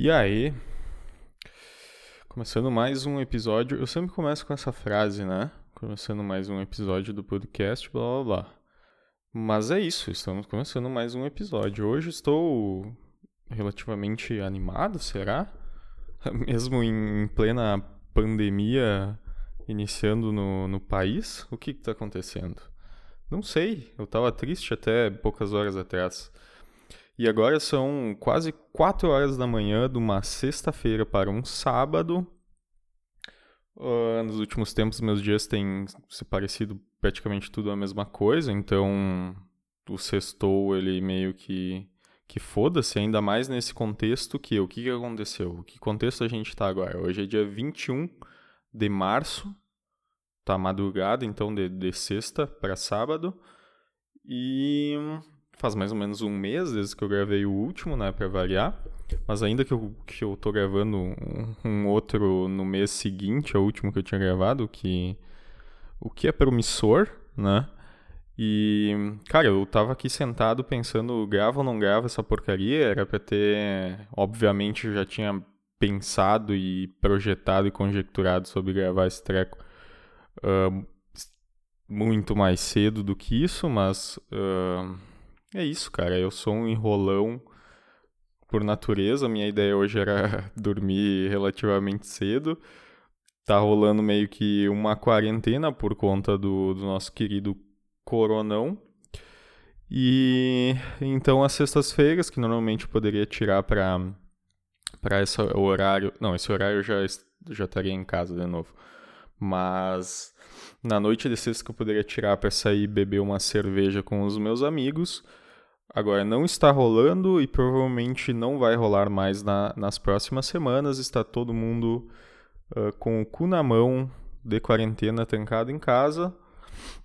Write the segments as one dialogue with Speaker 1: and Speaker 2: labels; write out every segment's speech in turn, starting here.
Speaker 1: E aí, começando mais um episódio. Eu sempre começo com essa frase, né? Começando mais um episódio do podcast, blá blá blá. Mas é isso, estamos começando mais um episódio. Hoje estou relativamente animado, será? Mesmo em plena pandemia iniciando no, no país, o que está acontecendo? Não sei, eu estava triste até poucas horas atrás. E agora são quase 4 horas da manhã de uma sexta-feira para um sábado. Uh, nos últimos tempos, meus dias têm se parecido praticamente tudo a mesma coisa, então o sextou ele meio que que foda-se, ainda mais nesse contexto que o que, que aconteceu? Que contexto a gente está agora? Hoje é dia 21 de março, tá madrugada, então de, de sexta para sábado, e faz mais ou menos um mês desde que eu gravei o último, né, para variar. Mas ainda que eu, que eu tô gravando um, um, outro no mês seguinte ao último que eu tinha gravado, que, o que é promissor, né? E, cara, eu tava aqui sentado pensando, grava ou não grava essa porcaria? Era pra ter. Obviamente eu já tinha pensado e projetado e conjecturado sobre gravar esse treco uh, muito mais cedo do que isso, mas. Uh, é isso, cara. Eu sou um enrolão por natureza. Minha ideia hoje era dormir relativamente cedo. Tá rolando meio que uma quarentena por conta do, do nosso querido coronão. E então as sextas-feiras, que normalmente eu poderia tirar para para esse horário, não, esse horário eu já já estaria em casa de novo. Mas na noite de sexta que eu poderia tirar para sair beber uma cerveja com os meus amigos. Agora, não está rolando e provavelmente não vai rolar mais na, nas próximas semanas. Está todo mundo uh, com o cu na mão, de quarentena, trancado em casa.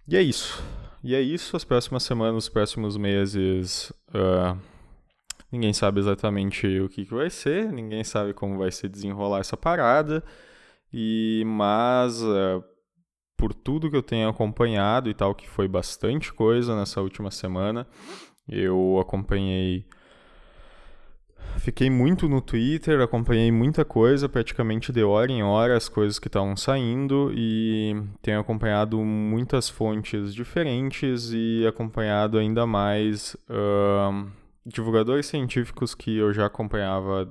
Speaker 1: E é isso. E é isso. As próximas semanas, os próximos meses. Uh, ninguém sabe exatamente o que, que vai ser, ninguém sabe como vai se desenrolar essa parada. E mas uh, por tudo que eu tenho acompanhado e tal, que foi bastante coisa nessa última semana, eu acompanhei. Fiquei muito no Twitter, acompanhei muita coisa, praticamente de hora em hora as coisas que estavam saindo e tenho acompanhado muitas fontes diferentes e acompanhado ainda mais uh, divulgadores científicos que eu já acompanhava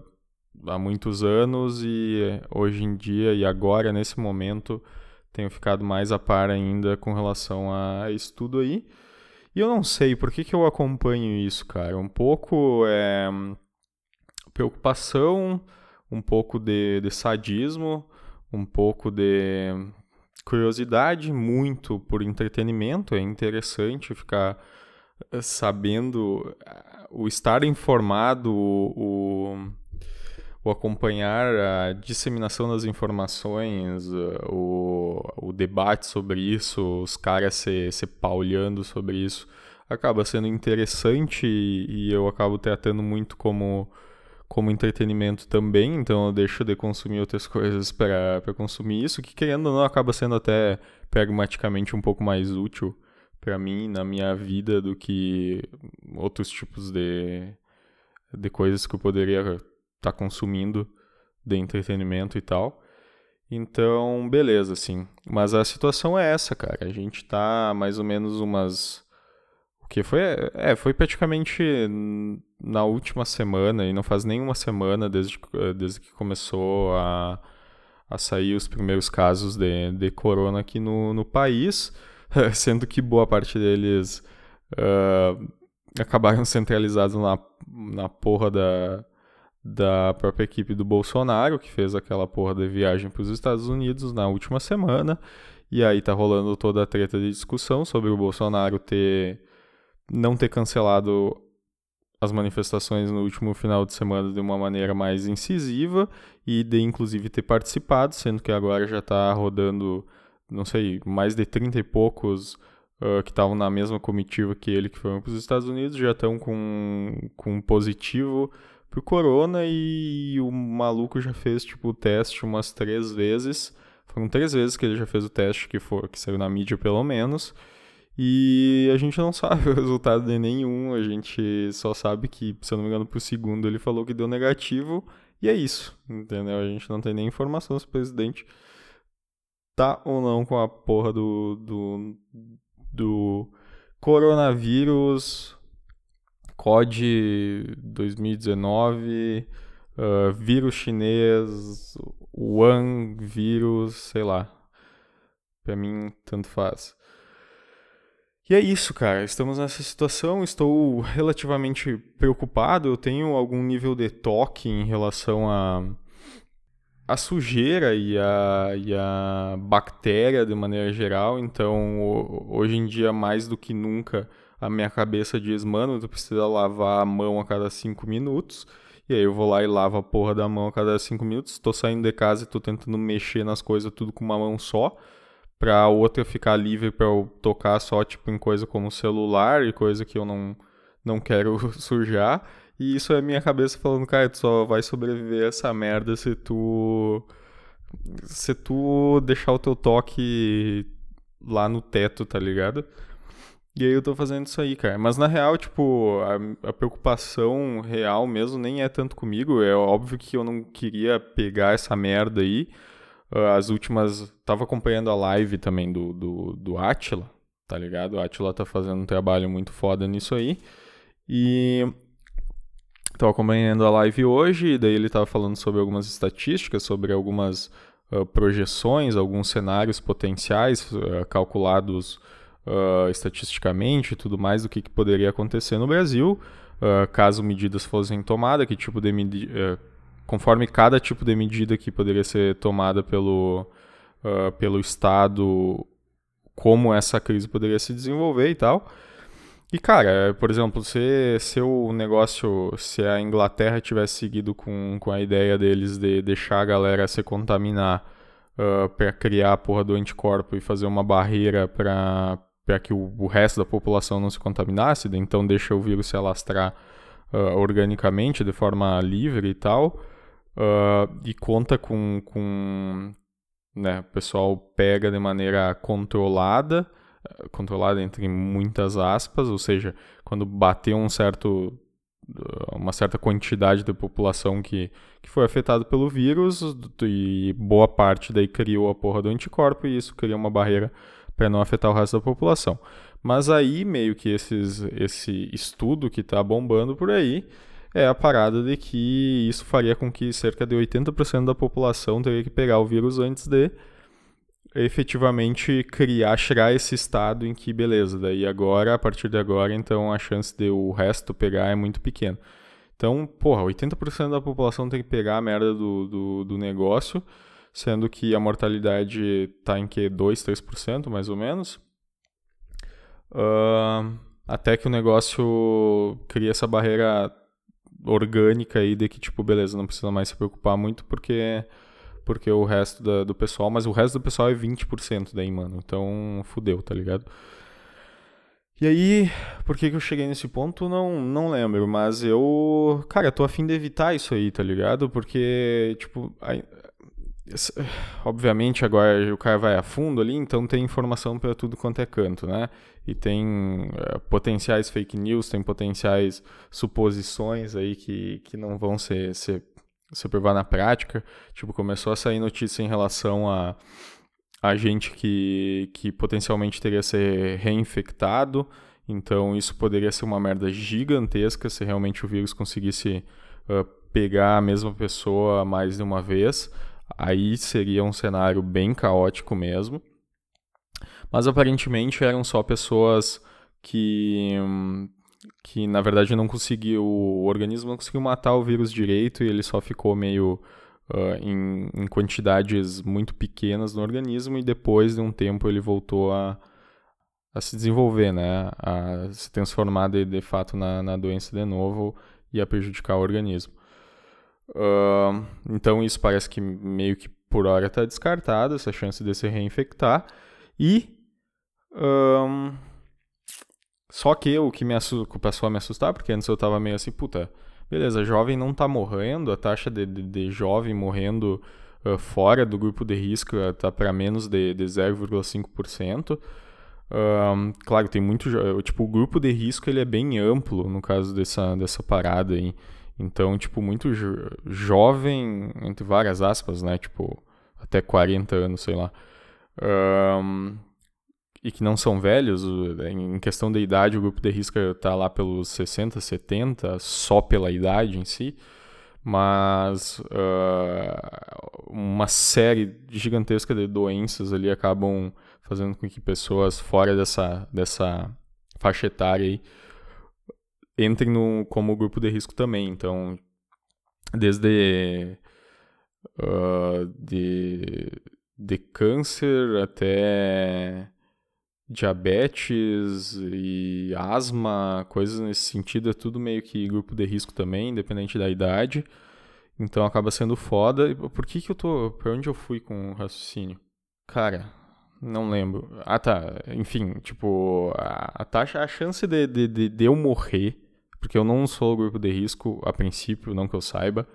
Speaker 1: há muitos anos e hoje em dia e agora, nesse momento, tenho ficado mais a par ainda com relação a estudo aí. E eu não sei por que, que eu acompanho isso, cara. Um pouco é preocupação, um pouco de, de sadismo, um pouco de curiosidade, muito por entretenimento. É interessante ficar eh, sabendo, eh, o estar informado, o, o acompanhar a disseminação das informações, o, o debate sobre isso, os caras se, se paulhando sobre isso, acaba sendo interessante e, e eu acabo tratando muito como, como entretenimento também, então eu deixo de consumir outras coisas para consumir isso, que querendo ou não acaba sendo até pragmaticamente um pouco mais útil para mim na minha vida do que outros tipos de, de coisas que eu poderia tá consumindo de entretenimento e tal. Então, beleza, assim. Mas a situação é essa, cara. A gente tá mais ou menos umas. O que foi? É, foi praticamente na última semana, e não faz nenhuma semana desde, desde que começou a, a sair os primeiros casos de, de corona aqui no, no país, sendo que boa parte deles uh, acabaram centralizados na, na porra da, da própria equipe do Bolsonaro, que fez aquela porra de viagem para os Estados Unidos na última semana. E aí tá rolando toda a treta de discussão sobre o Bolsonaro ter não ter cancelado as manifestações no último final de semana de uma maneira mais incisiva e de inclusive ter participado, sendo que agora já está rodando, não sei, mais de 30 e poucos uh, que estavam na mesma comitiva que ele que foram para os Estados Unidos já estão com, com positivo pro corona e o maluco já fez, tipo, o teste umas três vezes. Foram três vezes que ele já fez o teste que, for, que saiu na mídia, pelo menos. E a gente não sabe o resultado de nenhum, a gente só sabe que, se eu não me engano, pro segundo ele falou que deu negativo, e é isso, entendeu? A gente não tem nem informação se o presidente tá ou não com a porra do, do, do coronavírus COD 2019, uh, vírus chinês, Wuhan vírus, sei lá. Pra mim, tanto faz. E é isso, cara. Estamos nessa situação. Estou relativamente preocupado. Eu tenho algum nível de toque em relação a a sujeira e a, e a bactéria de maneira geral. Então, hoje em dia, mais do que nunca, a minha cabeça diz: mano, tu precisa lavar a mão a cada cinco minutos. E aí eu vou lá e lavo a porra da mão a cada cinco minutos. Tô saindo de casa e tô tentando mexer nas coisas tudo com uma mão só. Pra outra ficar livre para eu tocar só tipo em coisa como celular e coisa que eu não, não quero sujar. E isso é minha cabeça falando, cara, tu só vai sobreviver a essa merda se tu. Se tu deixar o teu toque lá no teto, tá ligado? E aí eu tô fazendo isso aí, cara. Mas na real, tipo, a, a, preocupação real mesmo nem é tanto comigo. É óbvio que eu não queria pegar essa merda aí. Ah, as últimas. Tava acompanhando a live também do, do, do Atila, tá ligado? O Atila tá fazendo um trabalho muito foda nisso aí. E Estou acompanhando a live hoje, daí ele estava falando sobre algumas estatísticas, sobre algumas uh, projeções, alguns cenários potenciais uh, calculados uh, estatisticamente e tudo mais do que, que, poderia acontecer no Brasil, caso medidas fossem tomadas, que tipo de medida, conforme cada tipo de medida que poderia ser tomada pelo, pelo Estado, como essa crise poderia se desenvolver e tal. E, cara, por exemplo, se, se o negócio, se a Inglaterra tivesse seguido com, com a ideia deles de deixar a galera se contaminar uh, para criar a porra do anticorpo e fazer uma barreira para que o, o, resto da população não se contaminasse, então deixa o vírus se alastrar uh, organicamente, de forma livre e tal, uh, e conta com, com né, o pessoal pega de maneira controlada, controlada entre muitas aspas, ou seja, quando bateu um certo uma certa quantidade de população que, que foi afetada pelo vírus e boa parte daí criou a porra do anticorpo e isso cria uma barreira para não afetar o resto da população. Mas aí meio que esses, esse estudo que está bombando por aí é a parada de que isso faria com que cerca de 80% da população teria que pegar o vírus antes de efetivamente criar, chegar esse estado em que, beleza, daí agora, a partir de agora, então a chance de o resto pegar é muito pequena. Então, porra, 80% da população tem que pegar a merda do, do, do negócio, sendo que a mortalidade tá em que? 2, 3% mais ou menos. Uh, até que o negócio cria essa barreira orgânica aí de que, tipo, beleza, não precisa mais se preocupar muito porque porque o resto da, do pessoal, mas o resto do pessoal é 20% daí, mano. Então, fudeu, tá ligado? E aí, por que, que eu cheguei nesse ponto? Não, não lembro, mas eu, cara, tô afim de evitar isso aí, tá ligado? Porque, tipo, obviamente agora o cara vai a fundo ali, então tem informação para tudo quanto é canto, né? E tem é, potenciais fake news, tem potenciais suposições aí que, que não vão ser, ser você provar na prática. Tipo, começou a sair notícia em relação a, a gente que, que potencialmente teria ser reinfectado. Então, isso poderia ser uma merda gigantesca se realmente o vírus conseguisse uh, pegar a mesma pessoa mais de uma vez. Aí seria um cenário bem caótico mesmo. Mas aparentemente eram só pessoas que, que na verdade não conseguiu, o organismo não conseguiu matar o vírus direito e ele só ficou meio uh, em, em, quantidades muito pequenas no organismo e depois de um tempo ele voltou a, a se desenvolver, né? A se transformar de, de fato na, na doença de novo e a prejudicar o organismo. Uh, então isso parece que meio que por hora está descartado, essa chance de se reinfectar. E um, só que o que me passou a me assustar, porque antes eu tava meio assim, puta, beleza, jovem não tá morrendo, a taxa de, de, de jovem morrendo uh, fora do grupo de risco uh, tá para menos de, de 0,5%. Um, claro, tem muito. Tipo, o grupo de risco ele é bem amplo no caso dessa, dessa parada aí. Então, tipo, muito jo jovem, entre várias aspas, né? Tipo, até 40 anos, sei lá. Um, e que não são velhos, em questão da idade, o grupo de risco está lá pelos 60, 70, só pela idade em si, mas uh, uma série gigantesca de doenças ali acabam fazendo com que pessoas fora dessa, dessa faixa etária aí entrem no, como grupo de risco também. Então, desde uh, de, de câncer até diabetes e asma, coisas nesse sentido, é tudo meio que grupo de risco também, independente da idade. Então acaba sendo foda. Por que que eu tô. Pra onde eu fui com o raciocínio? Cara, não lembro. Ah tá. Enfim, tipo, a, a taxa, a chance de, de, de, de eu morrer, porque eu não sou grupo de risco a princípio, não que eu saiba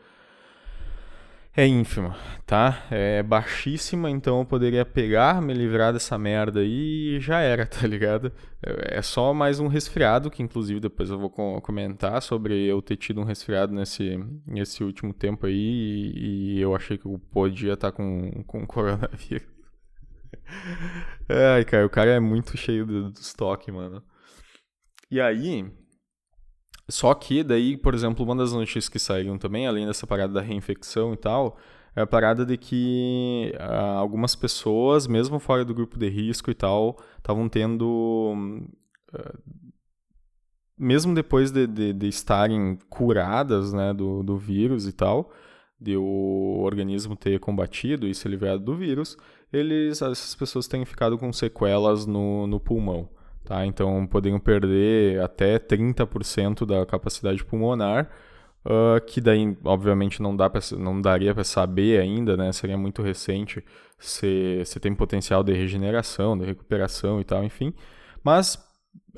Speaker 1: é ínfima, tá? É baixíssima, então eu poderia pegar, me livrar dessa merda aí e já era, tá ligado? É, é só mais um resfriado, que inclusive depois eu vou comentar sobre eu ter tido um resfriado nesse, nesse último tempo aí e, e eu achei que eu podia estar tá com, com coronavírus. Ai, cara, o cara é muito cheio do, do estoque, mano. E aí, só que daí, por exemplo, uma das notícias que saíram também, além dessa parada da reinfecção e tal, é a parada de que uh, algumas pessoas, mesmo fora do grupo de risco e tal, estavam tendo. Uh, mesmo depois de, de, de, estarem curadas né, do, do vírus e tal, de o organismo ter combatido e se livrado do vírus, eles, essas pessoas têm ficado com sequelas no, no pulmão. Tá? Então poderiam perder até 30% da capacidade pulmonar, uh, que daí obviamente não, dá pra, não daria para saber ainda, né? seria muito recente se, se tem potencial de regeneração, de recuperação e tal, enfim. Mas,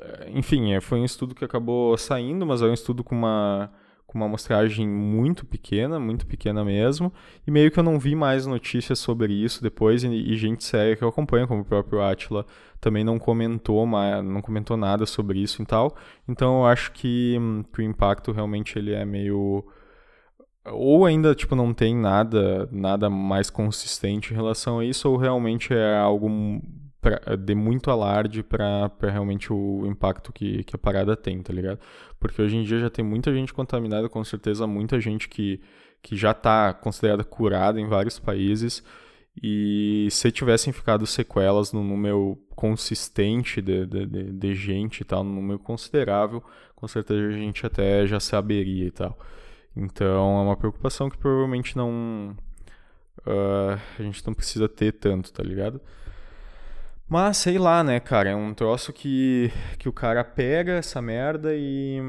Speaker 1: eh, enfim, é, foi um estudo que acabou saindo, mas é um estudo com uma com uma amostragem muito pequena, muito pequena mesmo, e meio que eu não vi mais notícias sobre isso depois, e, e gente séria que eu acompanho, como o próprio Atila, também não comentou, mais, não comentou nada sobre isso e tal. Então eu acho que, que o impacto realmente ele é meio ou ainda tipo não tem nada nada mais consistente em relação a isso ou realmente é algo pra, de muito alarde para realmente o impacto que, que a parada tem, tá ligado? Porque hoje em dia já tem muita gente contaminada, com certeza muita gente que, que já está considerada curada em vários países. E se tivessem ficado sequelas no número consistente de, de, de, de gente e tal, no número considerável, com certeza a gente até já saberia e tal. Então é uma preocupação que provavelmente não. Uh, a gente não precisa ter tanto, tá ligado? Mas sei lá, né, cara? É um troço que, que o cara pega essa merda e.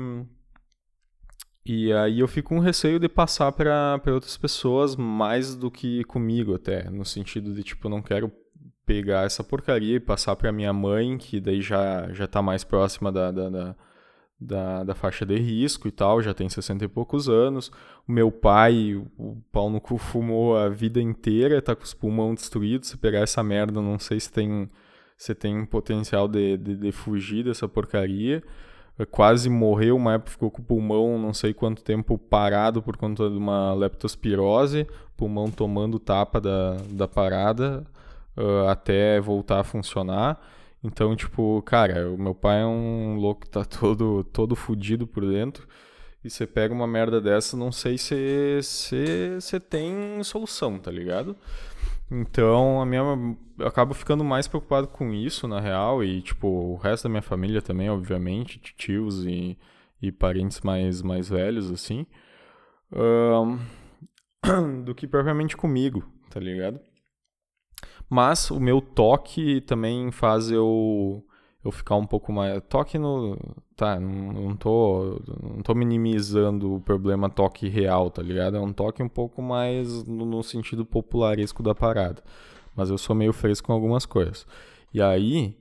Speaker 1: E aí eu fico com receio de passar para outras pessoas mais do que comigo, até. No sentido de, tipo, eu não quero pegar essa porcaria e passar para minha mãe, que daí já, já tá mais próxima da, da, da, da, da faixa de risco e tal, já tem 60 e poucos anos. O meu pai, o pau no cu fumou a vida inteira, tá com os pulmões destruídos. Se pegar essa merda, não sei se tem você tem potencial de, de, de, fugir dessa porcaria. Quase morreu, uma época ficou com o pulmão não sei quanto tempo parado por conta de uma leptospirose, pulmão tomando tapa da, da parada uh, até voltar a funcionar. Então, tipo, cara, o meu pai é um louco que tá todo, todo fudido por dentro. E você pega uma merda dessa, não sei se você tem solução, tá ligado? Então, a minha eu acabo ficando mais preocupado com isso, na real, e tipo, o resto da minha família também, obviamente, tios e, e parentes mais mais velhos assim, um, do que propriamente comigo, tá ligado? Mas o meu toque também faz eu eu ficar um pouco mais. Toque no. Tá, não, tô, não tô minimizando o problema toque real, tá ligado? É um toque um pouco mais no, no sentido popularesco da parada. Mas eu sou meio fresco com algumas coisas. E aí,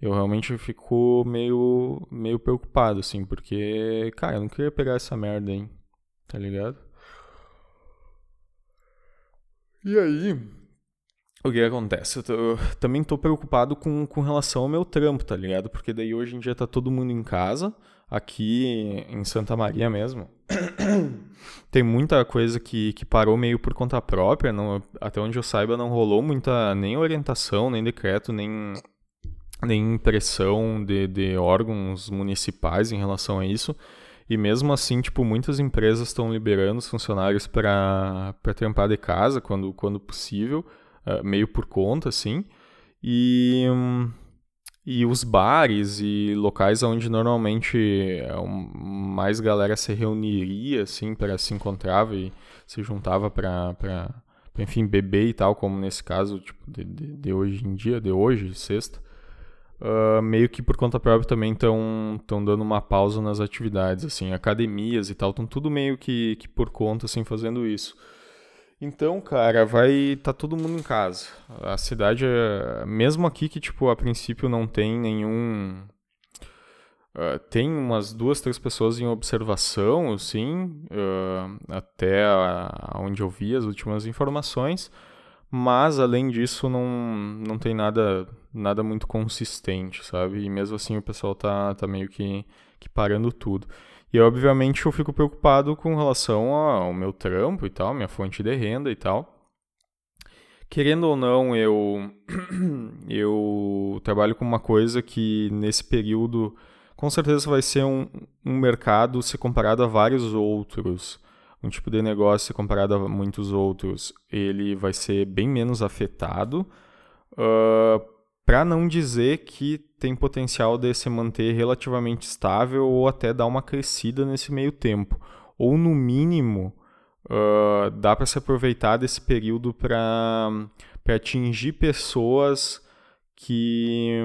Speaker 1: eu realmente fico meio, meio preocupado, assim, porque, cara, eu não queria pegar essa merda, hein? Tá ligado? E aí, o que acontece? Eu, tô, também tô preocupado com, com relação ao meu trampo, tá ligado? Porque daí hoje em dia tá todo mundo em casa, aqui em Santa Maria mesmo. Tem muita coisa que, que parou meio por conta própria, não, até onde eu saiba não rolou muita nem orientação, nem decreto, nem, nem pressão de, de órgãos municipais em relação a isso. E mesmo assim, tipo, muitas empresas estão liberando os funcionários para trampar de casa quando, quando possível uh, meio por conta, assim. E, e os bares e locais onde normalmente é mais galera se reuniria, assim, para se encontrava e se juntava para, enfim, beber e tal, como nesse caso, tipo, de, de, de hoje em dia, de hoje, sexta. Uh, meio que por conta própria também estão dando uma pausa nas atividades, assim, academias e tal, estão tudo meio que, que por conta, assim, fazendo isso. Então, cara, vai tá todo mundo em casa. A cidade, é... mesmo aqui que tipo a princípio não tem nenhum uh, tem umas duas, três pessoas em observação, assim, uh, até a... onde eu vi as últimas informações, mas além disso não, não tem nada nada muito consistente, sabe? E mesmo assim o pessoal tá, tá meio que, que parando tudo. E obviamente eu fico preocupado com relação ao meu trampo e tal, minha fonte de renda e tal. Querendo ou não, eu eu trabalho com uma coisa que nesse período com certeza vai ser um, um mercado se comparado a vários outros um tipo de negócio se comparado a muitos outros, ele vai ser bem menos afetado. Uh, para não dizer que tem potencial de se manter relativamente estável ou até dar uma crescida nesse meio tempo. Ou, no mínimo, uh, dá para se aproveitar desse período para atingir pessoas que,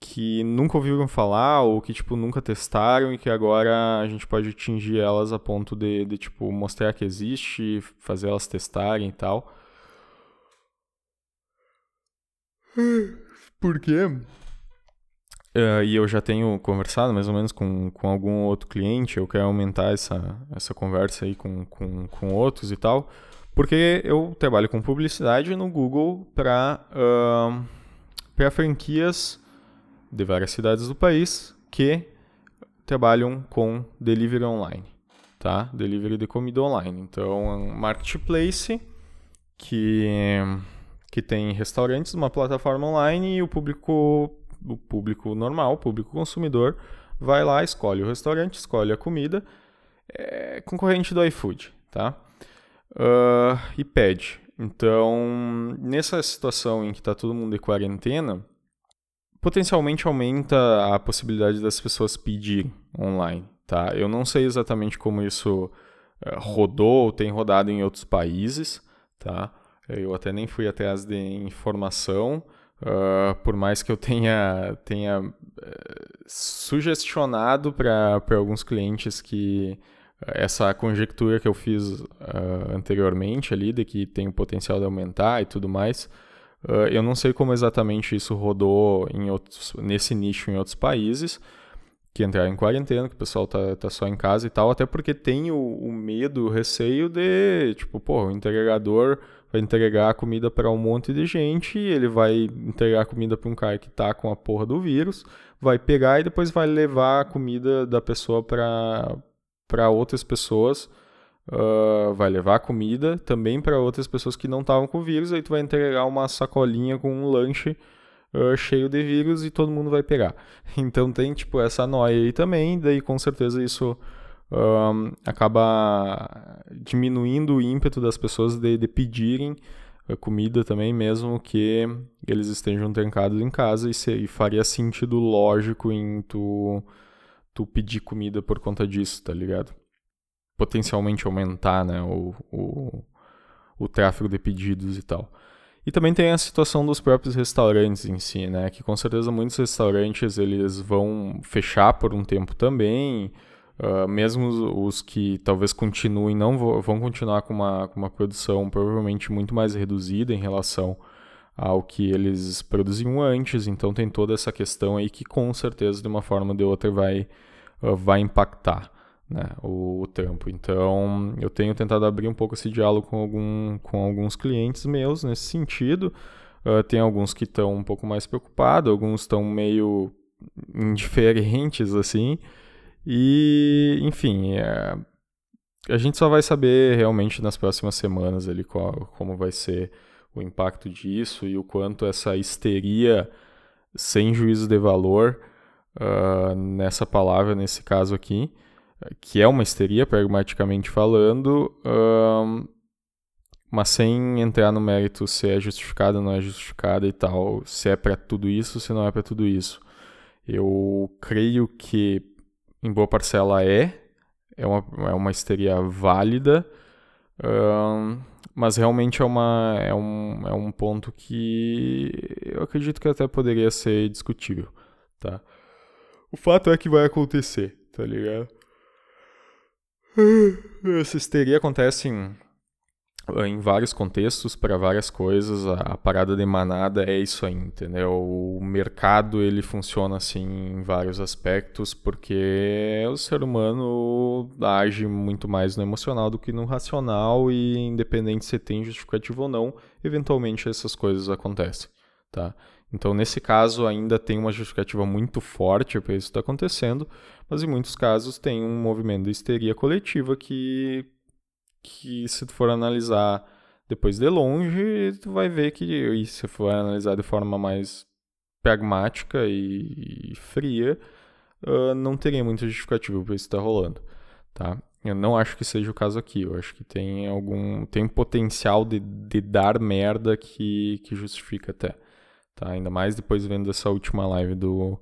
Speaker 1: que nunca ouviram falar ou que tipo, nunca testaram e que agora a gente pode atingir elas a ponto de, de tipo, mostrar que existe, fazer elas testarem e tal. Por quê? Uh, e eu já tenho conversado mais ou menos com, com algum outro cliente, eu quero aumentar essa, essa conversa aí com, com, com outros e tal, porque eu trabalho com publicidade no Google para uh, franquias de várias cidades do país que trabalham com delivery online, tá? Delivery de comida online. Então, é um marketplace que que tem restaurantes numa plataforma online e o público, o público normal, o público consumidor, vai lá, escolhe o restaurante, escolhe a comida, é concorrente do iFood, tá? Uh, e pede. Então, nessa situação em que está todo mundo em quarentena, potencialmente aumenta a possibilidade das pessoas pedirem online, tá? Eu não sei exatamente como isso uh, rodou ou tem rodado em outros países, tá? Eu até nem fui atrás de informação, uh, por mais que eu tenha, tenha uh, sugestionado para alguns clientes que essa conjectura que eu fiz uh, anteriormente ali, de que tem o potencial de aumentar e tudo mais, uh, eu não sei como exatamente isso rodou em outros, nesse nicho em outros países, que entraram em quarentena, que o pessoal tá, tá só em casa e tal, até porque tem o, o medo, o receio de, tipo, pô, o entregador vai entregar comida para um monte de gente, ele vai entregar comida para um cara que tá com a porra do vírus, vai pegar e depois vai levar a comida da pessoa para outras pessoas, uh, vai levar a comida também para outras pessoas que não estavam com vírus, aí tu vai entregar uma sacolinha com um lanche uh, cheio de vírus e todo mundo vai pegar. Então tem tipo essa noia aí também, daí com certeza isso um, acaba diminuindo o ímpeto das pessoas de, de pedirem eh, comida também, mesmo que eles estejam trancados em casa, e, se, e faria sentido lógico em tu, tu pedir comida por conta disso, tá ligado? Potencialmente aumentar né, o, o, o tráfego de pedidos e tal. E também tem a situação dos próprios restaurantes em si, né? Que com certeza muitos restaurantes eles vão fechar por um tempo também. Uh, mesmo os, os, que talvez continuem, não vão, continuar com uma, com uma produção provavelmente muito mais reduzida em relação ao que eles produziam antes. Então tem toda essa questão aí que com certeza de uma forma ou de outra vai, uh, vai impactar. né, o, o, trampo. Então, eu tenho tentado abrir um pouco esse diálogo com, algum, com alguns clientes meus nesse sentido. Uh, tem alguns que estão um pouco mais preocupados, alguns estão meio indiferentes, assim. E, enfim, é, a gente só vai saber realmente nas próximas semanas ali qual, como vai ser o impacto disso e o quanto essa histeria sem juízo de valor uh, nessa palavra, nesse caso aqui, que é uma histeria, pragmaticamente falando, mas sem entrar no mérito se é justificada ou não é justificada e tal, se é para tudo isso, se não é para tudo isso. Eu creio que em boa parcela é, é uma, é uma histeria válida, mas realmente é, uma, é, um, é um ponto que eu acredito que até poderia ser discutível, tá? O fato é que vai acontecer, tá ligado? Essa histeria acontece em em vários contextos, para várias coisas, a, a, parada de manada é isso aí, entendeu? O mercado ele funciona assim em vários aspectos, porque o ser humano age muito mais no emocional do que no racional e independente se tem justificativo ou não, eventualmente essas coisas acontecem, tá? Então, nesse caso, ainda tem uma justificativa muito forte para isso estar tá acontecendo, mas em muitos casos tem um movimento de histeria coletiva que que se tu for analisar depois de longe, tu vai ver que, e se for analisar de forma mais pragmática e, e fria, uh, não teria muita justificativa para isso estar tá rolando, tá? Eu não acho que seja o caso aqui. Eu acho que tem algum tem potencial de, de dar merda que, que justifica até, tá? Ainda mais depois vendo essa última live do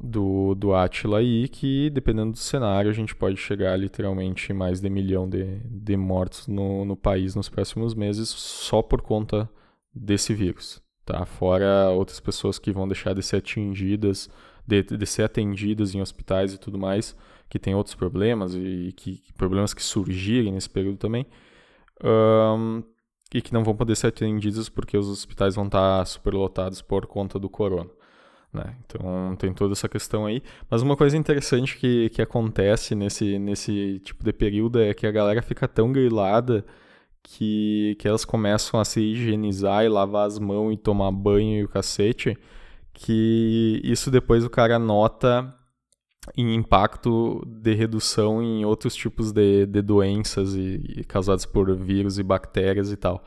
Speaker 1: do, do Atila aí, que dependendo do cenário, a gente pode chegar literalmente mais de milhão de, de mortos no, no país nos próximos meses só por conta desse vírus. Tá? Fora outras pessoas que vão deixar de ser atingidas, de, de ser atendidas em hospitais e tudo mais, que tem outros problemas e que problemas que surgirem nesse período também. Um, e que não vão poder ser atendidos porque os hospitais vão estar superlotados por conta do corona. Né? Então tem toda essa questão aí. Mas uma coisa interessante que, que acontece nesse, nesse tipo de período é que a galera fica tão grilada que, que elas começam a se higienizar e lavar as mãos e tomar banho e o cacete, que isso depois o cara nota em impacto de redução em outros tipos de, de doenças e, e causadas por vírus e bactérias e tal.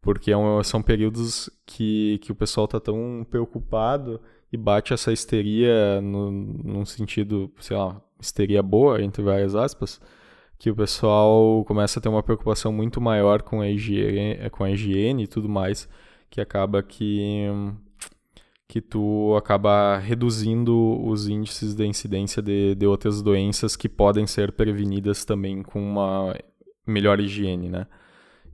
Speaker 1: Porque é um, são períodos que, que o pessoal está tão preocupado e bate essa histeria no, num sentido, sei lá, histeria boa, entre várias aspas, que o pessoal começa a ter uma preocupação muito maior com a higiene, com a higiene e tudo mais, que acaba que que tu acaba reduzindo os índices de incidência de, de outras doenças que podem ser prevenidas também com uma melhor higiene, né?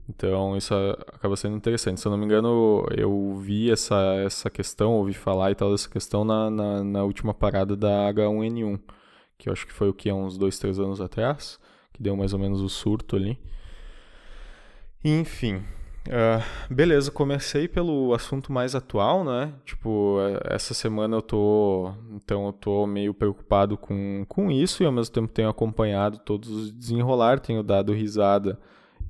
Speaker 1: Então isso acaba sendo interessante. Se eu não me engano, eu vi essa, essa questão, ouvi falar e tal dessa questão na, na, na última parada da H1N1, que eu acho que foi o que, uns dois, três anos atrás, que deu mais ou menos o surto ali. Enfim, uh, beleza, comecei pelo assunto mais atual, né? Tipo, essa semana eu tô, então eu tô meio preocupado com, com isso e ao mesmo tempo tenho acompanhado todos os desenrolar, tenho dado risada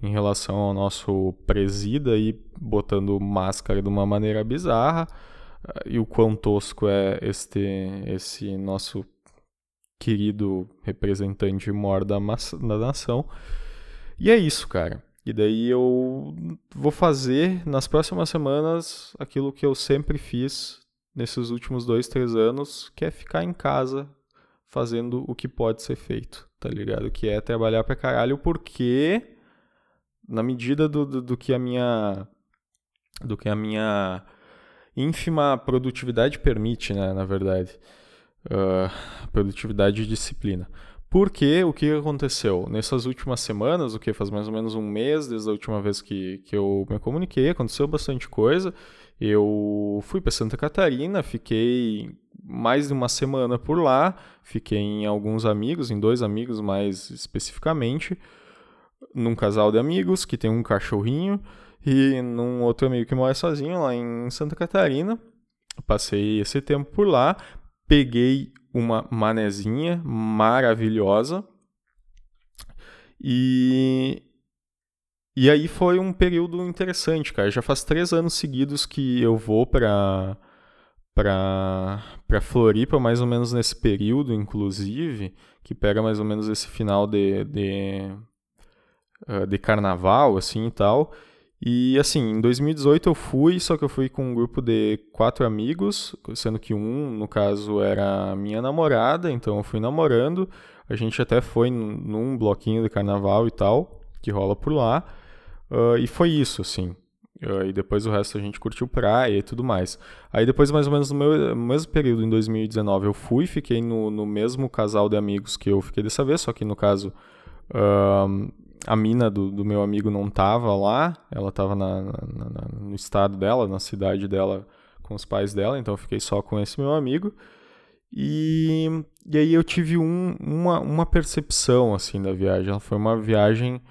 Speaker 1: em relação ao nosso presida e botando máscara de uma maneira bizarra e o quão tosco é este esse nosso querido representante mor da, da nação. E é isso, cara. E daí eu vou fazer nas próximas semanas aquilo que eu sempre fiz nesses últimos dois, três anos, que é ficar em casa fazendo o que pode ser feito, tá ligado? Que é trabalhar pra caralho, porque na medida do, do, do, que a minha do que a minha ínfima produtividade permite, né, na verdade, uh, produtividade e disciplina. Porque o que aconteceu? Nessas últimas semanas, o que faz mais ou menos um mês desde a última vez que, que eu me comuniquei, aconteceu bastante coisa. Eu fui para Santa Catarina, fiquei mais de uma semana por lá, fiquei em alguns amigos, em dois amigos mais especificamente num casal de amigos que tem um cachorrinho e num outro amigo que mora sozinho lá em Santa Catarina. Passei esse tempo por lá, peguei uma manezinha maravilhosa, E, e aí foi um período interessante, cara. Já faz três anos seguidos que eu vou pra, pra, pra Floripa, mais ou menos nesse período, inclusive, que pega mais ou menos esse final de, de, uh, de carnaval, assim e tal. E assim, em 2018 eu fui, só que eu fui com um grupo de quatro amigos, sendo que um, no caso, era minha namorada, então eu fui namorando. A gente até foi num bloquinho de carnaval e tal, que rola por lá. Uh, e foi isso, assim. Uh, e depois o resto a gente curtiu praia e tudo mais. Aí depois, mais ou menos no meu, mesmo período, em 2019, eu fui, fiquei no, no mesmo casal de amigos que eu fiquei dessa vez, só que no caso... Uh, a mina do, do meu amigo não tava lá, ela tava na, na, na, no estado dela, na cidade dela, com os pais dela, então eu fiquei só com esse meu amigo. E, e aí eu tive um, uma, uma percepção, assim, da viagem. Ela foi uma viagem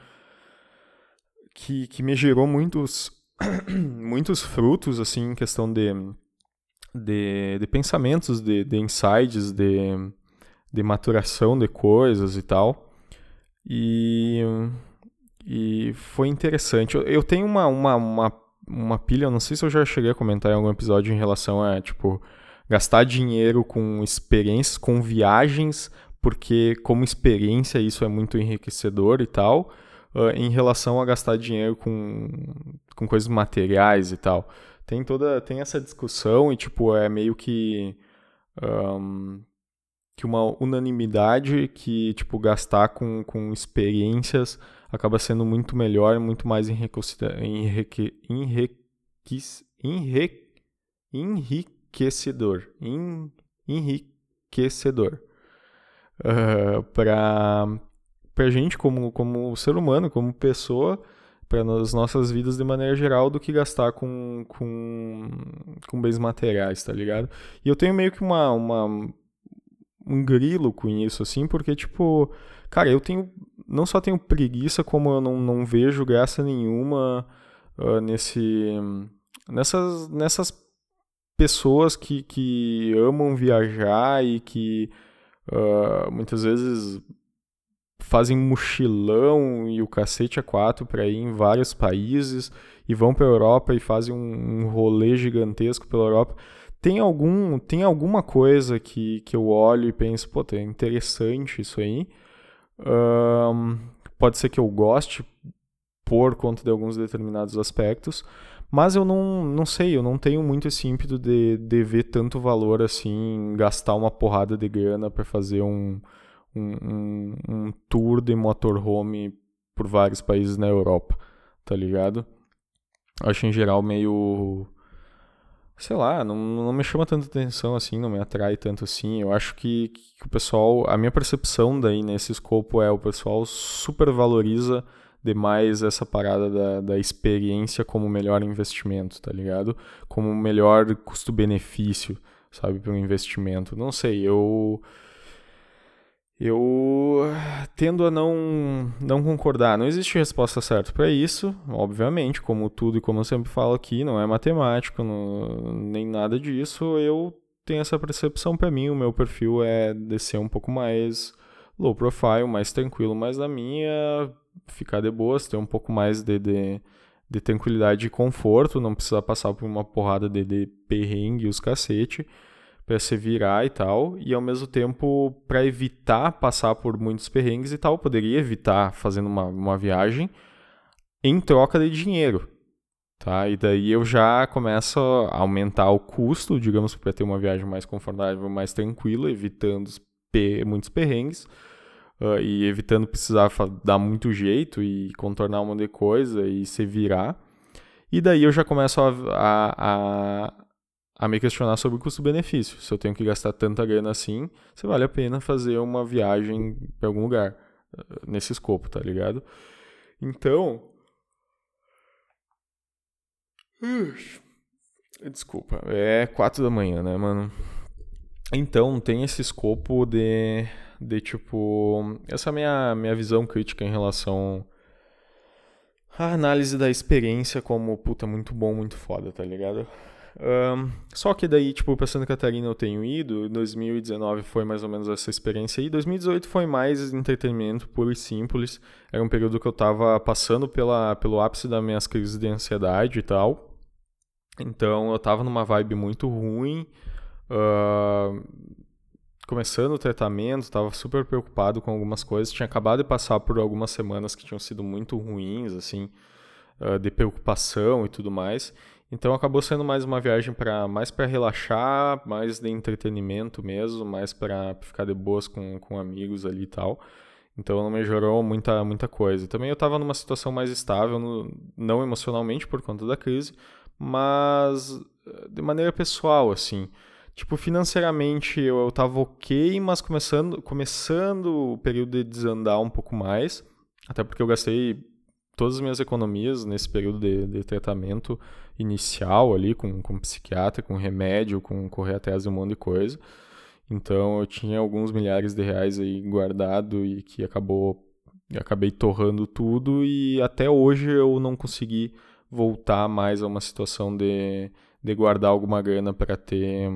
Speaker 1: que, que me gerou muitos, muitos frutos, assim, em questão de, de, de pensamentos, de, de insights, de, de maturação de coisas e tal. E, e foi interessante. Eu, eu tenho uma, uma, uma, uma pilha, não sei se eu já cheguei a comentar em algum episódio em relação a, tipo, gastar dinheiro com experiências, com viagens, porque como experiência isso é muito enriquecedor e tal, uh, em relação a gastar dinheiro com, com coisas materiais e tal. Tem toda, tem essa discussão e, tipo, é meio que... Um, que uma unanimidade que, tipo, gastar com, com experiências acaba sendo muito melhor, muito mais enrique, enrique, enriquecedor. enriquecedor. Uh, para a gente, como, como ser humano, como pessoa, para as nossas vidas de maneira geral, do que gastar com, com, com bens materiais, tá ligado? E eu tenho meio que uma, uma um grilo com isso, assim, porque, tipo, cara, eu tenho. Não só tenho preguiça, como eu não, não vejo graça nenhuma uh, nesse. Nessas, nessas pessoas que, que amam viajar e que uh, muitas vezes fazem mochilão e o cacete a quatro para ir em vários países e vão para a Europa e fazem um, um rolê gigantesco pela Europa tem algum tem alguma coisa que, que eu olho e penso, pô, é interessante isso aí. Um, pode ser que eu goste por conta de alguns determinados aspectos, mas eu não, não sei, eu não tenho muito esse ímpeto de, de ver tanto valor assim, gastar uma porrada de grana para fazer um, um, um, um tour de motorhome por vários países na Europa, tá ligado? Acho em geral meio sei lá, não, não me chama tanta atenção assim, não me atrai tanto assim. Eu acho que, que o pessoal, a minha percepção daí nesse escopo é o pessoal supervaloriza demais essa parada da, da experiência como melhor investimento, tá ligado? Como melhor custo-benefício, sabe, para um investimento. Não sei, eu eu tendo a não, não concordar. Não existe resposta certa para isso, obviamente, como tudo e como eu sempre falo aqui, não é matemático, não, nem nada disso. Eu tenho essa percepção para mim, o meu perfil é descer um pouco mais low profile, mais tranquilo, mais na minha, ficar de boas, ter um pouco mais de, de, de tranquilidade e conforto, não precisar passar por uma porrada de, de perrengue e os cacete para se virar e tal, e ao mesmo tempo para evitar passar por muitos perrengues e tal, poderia evitar fazendo uma, uma viagem em troca de dinheiro, tá? E daí eu já começo a aumentar o custo, digamos, para ter uma viagem mais confortável, mais tranquila, evitando muitos perrengues. Uh, e evitando precisar dar muito jeito e contornar um monte de coisa e se virar. E daí eu já começo a, a, a a me questionar sobre o custo-benefício. Se eu tenho que gastar tanta grana assim, se vale a pena fazer uma viagem para algum lugar eh, nesse escopo, tá ligado? Então. Desculpa, é quatro da manhã, né, mano? Então, tem esse escopo de, de tipo. Essa minha, minha visão crítica em relação à análise da experiência como, puta, muito bom, muito foda, tá ligado? Um, só que daí, tipo, pra Santa Catarina eu tenho ido, 2019 foi mais ou menos essa experiência aí, 2018 foi mais entretenimento puro e simples, era um período que eu tava passando pela, pelo ápice das minhas crises de ansiedade e tal, então eu tava numa vibe muito ruim, uh, começando o tratamento, tava super preocupado com algumas coisas, tinha acabado de passar por algumas semanas que tinham sido muito ruins, assim, uh, de preocupação e tudo mais, então acabou sendo mais uma viagem para mais para relaxar, mais de entretenimento mesmo, mais para ficar de boas com, com amigos ali e tal. Então não melhorou muita muita coisa. Também eu estava numa situação mais estável, no, não emocionalmente por conta da crise, mas eh, de maneira pessoal assim. Tipo, financeiramente eu, eu tava ok, mas começando, começando o período de desandar um pouco mais. Até porque eu gastei todas as minhas economias nesse período de, de tratamento inicial ali, com, com psiquiatra, com remédio, com correr atrás de um monte de coisa. Então eu tinha alguns milhares de reais aí guardado e que acabou acabei torrando tudo e até hoje eu não consegui voltar mais a uma situação de, de guardar alguma grana para ter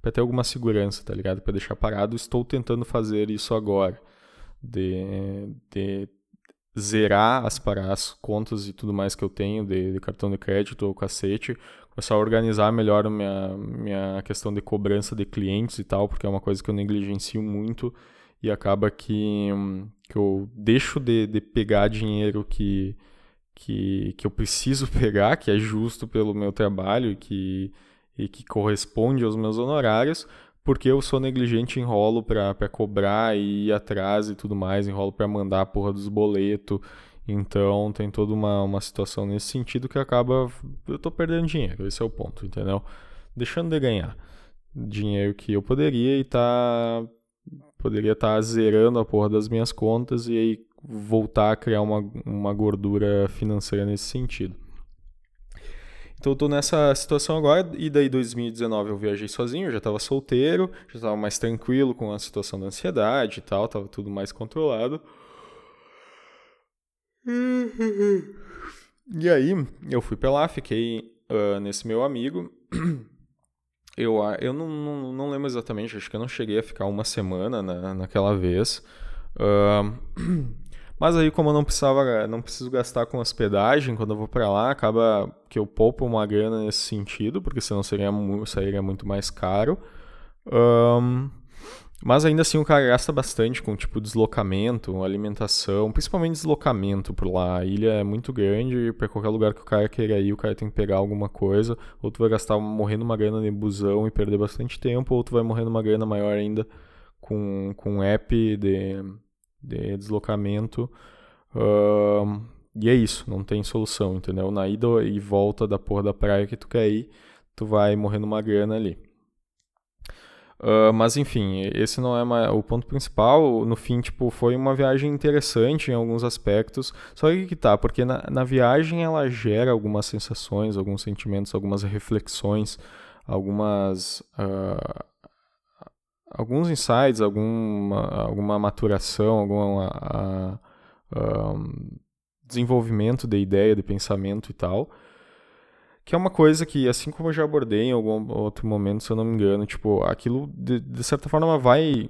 Speaker 1: para ter alguma segurança, tá ligado? Para deixar parado. Estou tentando fazer isso agora. De, de zerar as, as contas e tudo mais que eu tenho de, de cartão de crédito ou cacete, começar a organizar melhor a minha, minha questão de cobrança de clientes e tal, porque é uma coisa que eu negligencio muito e acaba que, que eu deixo de, de pegar dinheiro que, que, que eu preciso pegar, que é justo pelo meu trabalho e que, e que corresponde aos meus honorários, porque eu sou negligente, enrolo pra, pra cobrar e ir atrás e tudo mais, enrolo pra mandar a porra dos boletos. Então tem toda uma, uma situação nesse sentido que acaba. Eu tô perdendo dinheiro, esse é o ponto, entendeu? Deixando de ganhar dinheiro que eu poderia e tá. Poderia estar tá zerando a porra das minhas contas e aí voltar a criar uma, uma gordura financeira nesse sentido. Então eu tô nessa situação agora, e daí 2019 eu viajei sozinho, já estava solteiro, já estava mais tranquilo com a situação da ansiedade e tal, tava tudo mais controlado. E aí eu fui pra lá, fiquei uh, nesse meu amigo. Eu, eu não, não, não, lembro exatamente, acho que eu não cheguei a ficar uma semana na, naquela vez. Uh, Mas aí, como eu não precisava, não preciso gastar com hospedagem quando eu vou para lá, acaba que eu poupo uma grana nesse sentido, porque senão seria, seria muito mais caro. Um, mas ainda assim o cara gasta bastante com tipo deslocamento, alimentação, principalmente deslocamento por lá. A ilha é muito grande e para qualquer lugar que o cara queira ir, o cara tem que pegar alguma coisa. Ou tu vai gastar morrendo uma grana de busão e perder bastante tempo, ou tu vai morrendo uma grana maior ainda com, com app de de deslocamento. E é isso, não tem solução, entendeu? Na ida e volta da porra da praia que tu quer ir, tu vai morrendo uma grana ali. Uh, mas enfim, esse não é o ponto principal. No fim, tipo, foi uma viagem interessante em alguns aspectos. Só que que tá, porque na, na viagem ela gera algumas sensações, alguns sentimentos, algumas reflexões, algumas uh, alguns insights, alguma, alguma maturação, algum a, a, um, desenvolvimento de ideia, de pensamento e tal. Que é uma coisa que, assim como eu já abordei em algum outro momento, se eu não me engano, tipo, aquilo de, de certa forma vai.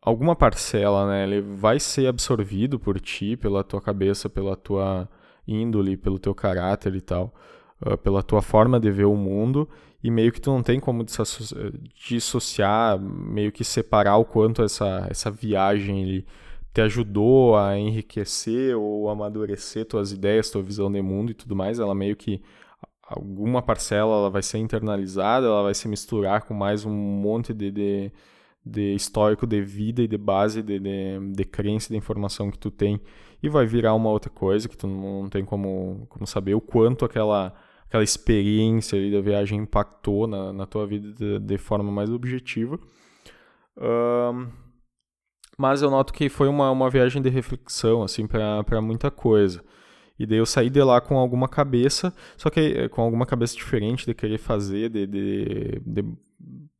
Speaker 1: Alguma parcela, né? Ele vai ser absorvido por ti, pela tua cabeça, pela tua índole, pelo teu caráter e tal, uh, pela tua forma de ver o mundo e meio que tu não tem como dissociar, meio que separar o quanto essa, essa viagem te ajudou a enriquecer ou amadurecer tuas ideias, tua visão de mundo e tudo mais. Ela meio que alguma parcela ela vai ser internalizada, ela vai se misturar com mais um monte de, de, de histórico de vida e de base de, de, de crença e de informação que tu tem e vai virar uma outra coisa que tu não tem como, como saber o quanto aquela aquela experiência ali da viagem impactou na, na tua vida de, de forma mais objetiva. Um, mas eu noto que foi uma, uma viagem de reflexão, assim, para muita coisa. E daí eu saí de lá com alguma cabeça, só que eh, com alguma cabeça diferente de querer fazer, de, de, de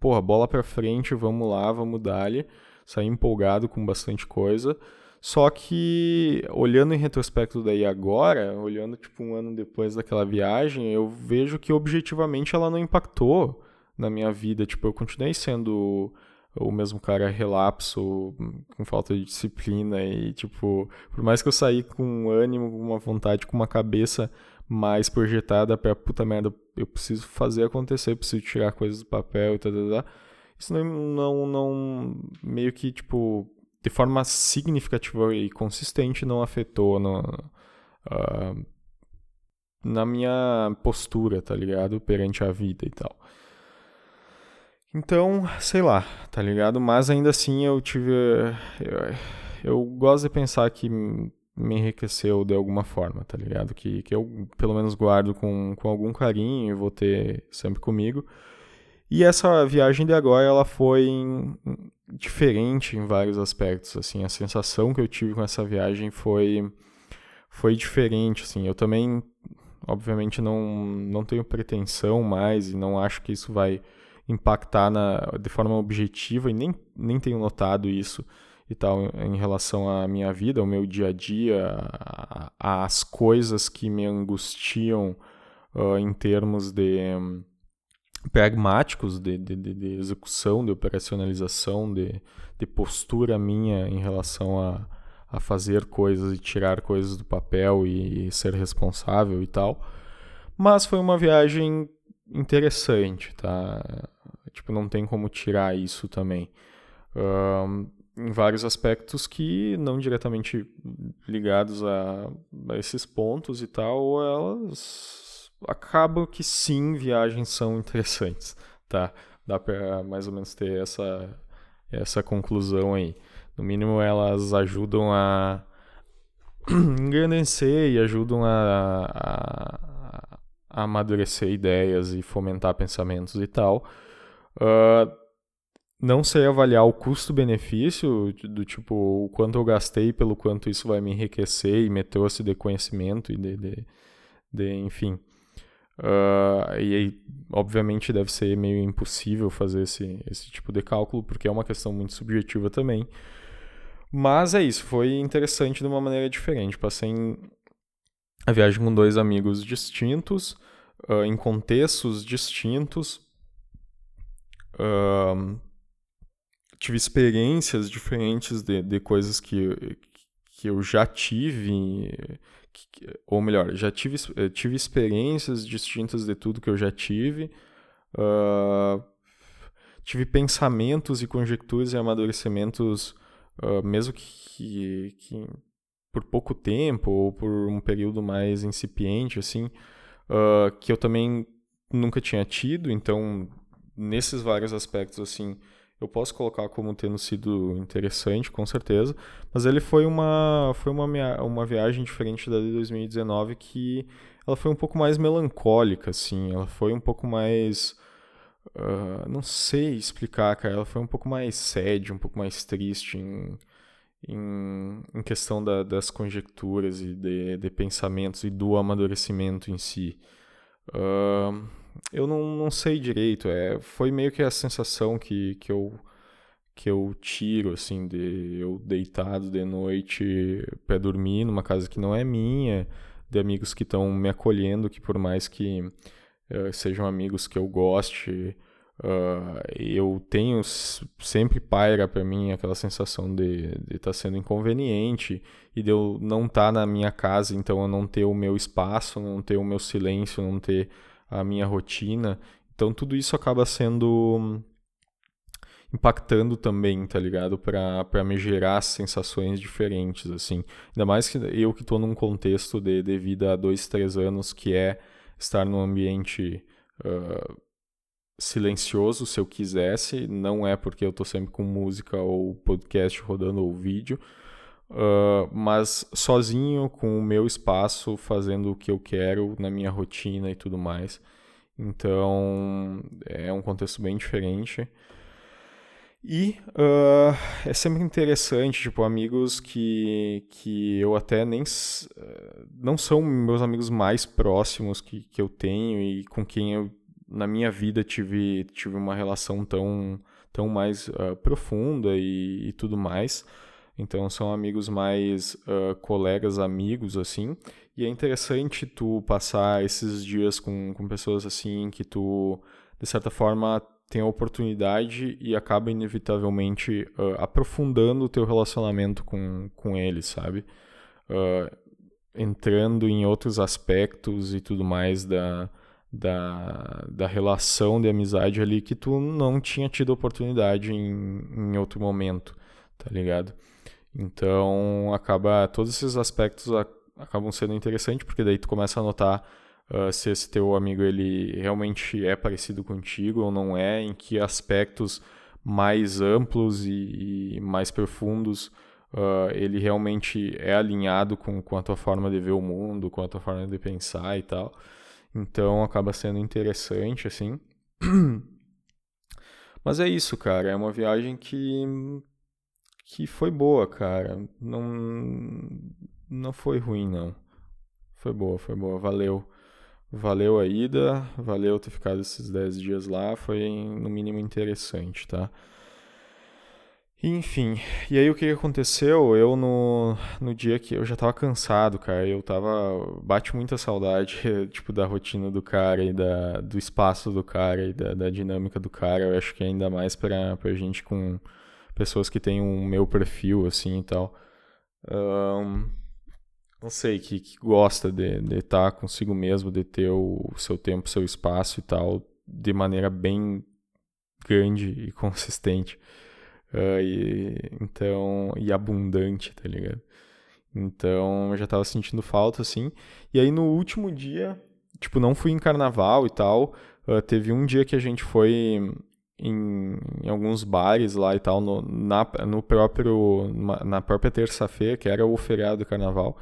Speaker 1: porra, bola pra frente, vamos lá, vamos dar-lhe. Saí empolgado com bastante coisa. Só que, olhando em retrospecto daí agora, olhando tipo um ano depois daquela viagem, eu vejo que objetivamente ela não impactou na minha vida. Tipo, eu continuei sendo o mesmo cara relapso, com falta de disciplina e, tipo, por mais que eu saí com ânimo, com uma vontade, com uma cabeça mais projetada pra puta merda, eu preciso fazer acontecer, eu preciso tirar coisas do papel e tal, isso não, não, não, meio que, tipo, de forma significativa e consistente não afetou no, uh, na minha postura, tá ligado? Perante a vida e tal. Então, sei lá, tá ligado? Mas ainda assim eu tive. Eu, eu gosto de pensar que me enriqueceu de alguma forma, tá ligado? Que, que eu pelo menos guardo com, com algum carinho e vou ter sempre comigo. E essa viagem de agora, ela foi diferente em vários aspectos, assim, a sensação que eu tive com essa viagem foi foi diferente, assim. Eu também obviamente não não tenho pretensão mais e não acho que isso vai impactar na, de forma objetiva e nem, nem tenho notado isso e tal em relação à minha vida, ao meu dia a dia, às coisas que me angustiam uh, em termos de um, pragmáticos de, de, de, execução, de operacionalização, de, de postura minha em relação a, a fazer coisas e tirar coisas do papel e, e ser responsável e tal. Mas foi uma viagem interessante, tá? Tipo, não tem como tirar isso também. Um, em vários aspectos que não diretamente ligados a, a, esses pontos e tal, elas acabam que sim, viagens são interessantes, tá? Dá para mais ou menos ter essa, essa conclusão aí. No mínimo, elas ajudam a engrandecer e ajudam a, a, a amadurecer ideias e fomentar pensamentos e tal. Uh, não sei avaliar o custo-benefício, do tipo, o quanto eu gastei pelo quanto isso vai me enriquecer e me trouxe de conhecimento e de, de, de enfim. Uh, e aí, obviamente, deve ser meio impossível fazer esse, esse tipo de cálculo, porque é uma questão muito subjetiva também. Mas é isso, foi interessante de uma maneira diferente. Passei a viagem com dois amigos distintos, uh, em contextos distintos, uh, tive experiências diferentes de, de coisas que, que eu já tive, ou melhor, já tive, eh, tive experiências distintas de tudo que eu já tive. Uh, tive pensamentos e conjecturas e amadurecimentos, uh, mesmo que, que, por pouco tempo ou por um período mais incipiente, assim, uh, que eu também nunca tinha tido, então nesses vários aspectos, assim, eu posso colocar como tendo sido interessante, com certeza, mas ele foi uma foi uma, uma viagem diferente da de 2019 que ela foi um pouco mais melancólica, assim, ela foi um pouco mais uh, não sei explicar, cara, ela foi um pouco mais sede, um pouco mais triste em, em, em questão da, das conjecturas e de, de pensamentos e do amadurecimento em si. Uh, eu não, não sei direito. É, foi meio que a sensação que, que, eu, que eu tiro, assim, de eu deitado de noite para dormir numa casa que não é minha, de amigos que estão me acolhendo, que por mais que uh, sejam amigos que eu goste, uh, eu tenho sempre paira para mim aquela sensação de estar tá sendo inconveniente e de eu não estar tá na minha casa, então eu não ter o meu espaço, não ter o meu silêncio, não ter a minha rotina. Então tudo isso acaba sendo impactando também, tá ligado? Para me gerar sensações diferentes, assim. Ainda mais que eu que estou num contexto de, de vida há dois, três anos, que é estar num ambiente uh, silencioso, se eu quisesse. Não é porque eu estou sempre com música ou podcast rodando ou vídeo. Uh, mas sozinho, com o meu espaço, fazendo o que eu quero na minha rotina e tudo mais. Então, é um contexto bem diferente. E uh, é sempre interessante, tipo, amigos que, que eu até nem. não são meus amigos mais próximos que, que eu tenho e com quem eu, na minha vida, tive, tive uma relação tão, tão mais uh, profunda e, e tudo mais Então são amigos mais uh, colegas, amigos, assim. E é interessante tu passar esses dias com, com pessoas assim que tu, de certa forma, tem a oportunidade e acaba inevitavelmente uh, aprofundando o teu relacionamento com, com eles, sabe? Uh, entrando em outros aspectos e tudo mais da, da, da relação de amizade ali que tu não tinha tido oportunidade em, em outro momento, tá ligado? Então, acaba todos esses aspectos acabam sendo interessantes, porque daí tu começa a notar uh, se esse teu amigo ele realmente é parecido contigo ou não é, em que aspectos mais amplos e, e mais profundos uh, ele realmente é alinhado com, com a tua forma de ver o mundo, com a tua forma de pensar e tal. Então acaba sendo interessante, assim. Mas é isso, cara. É uma viagem que que foi boa, cara. Não, não foi ruim, não. Foi boa, foi boa. Valeu. Valeu a ida, valeu ter ficado esses 10 dias lá. Foi, no mínimo, interessante, tá? Enfim, e aí o que aconteceu? Eu no, no dia que eu já tava cansado, cara, eu tava. Bate muita saudade, tipo, da rotina do cara e da, do espaço do cara e da, da dinâmica do cara. Eu acho que ainda mais pra, pra gente com pessoas que têm um meu perfil, assim e tal. Um, não sei, que, que gosta de estar tá consigo mesmo, de ter o, o seu tempo, seu espaço e tal, de maneira bem grande e consistente. Uh, e, então, e abundante, tá ligado? Então, eu já tava sentindo falta, assim. E aí, no último dia, tipo, não fui em carnaval e tal. Uh, teve um dia que a gente foi em, em, alguns bares lá e tal, no, na, no próprio, na própria terça-feira, que era o feriado do carnaval.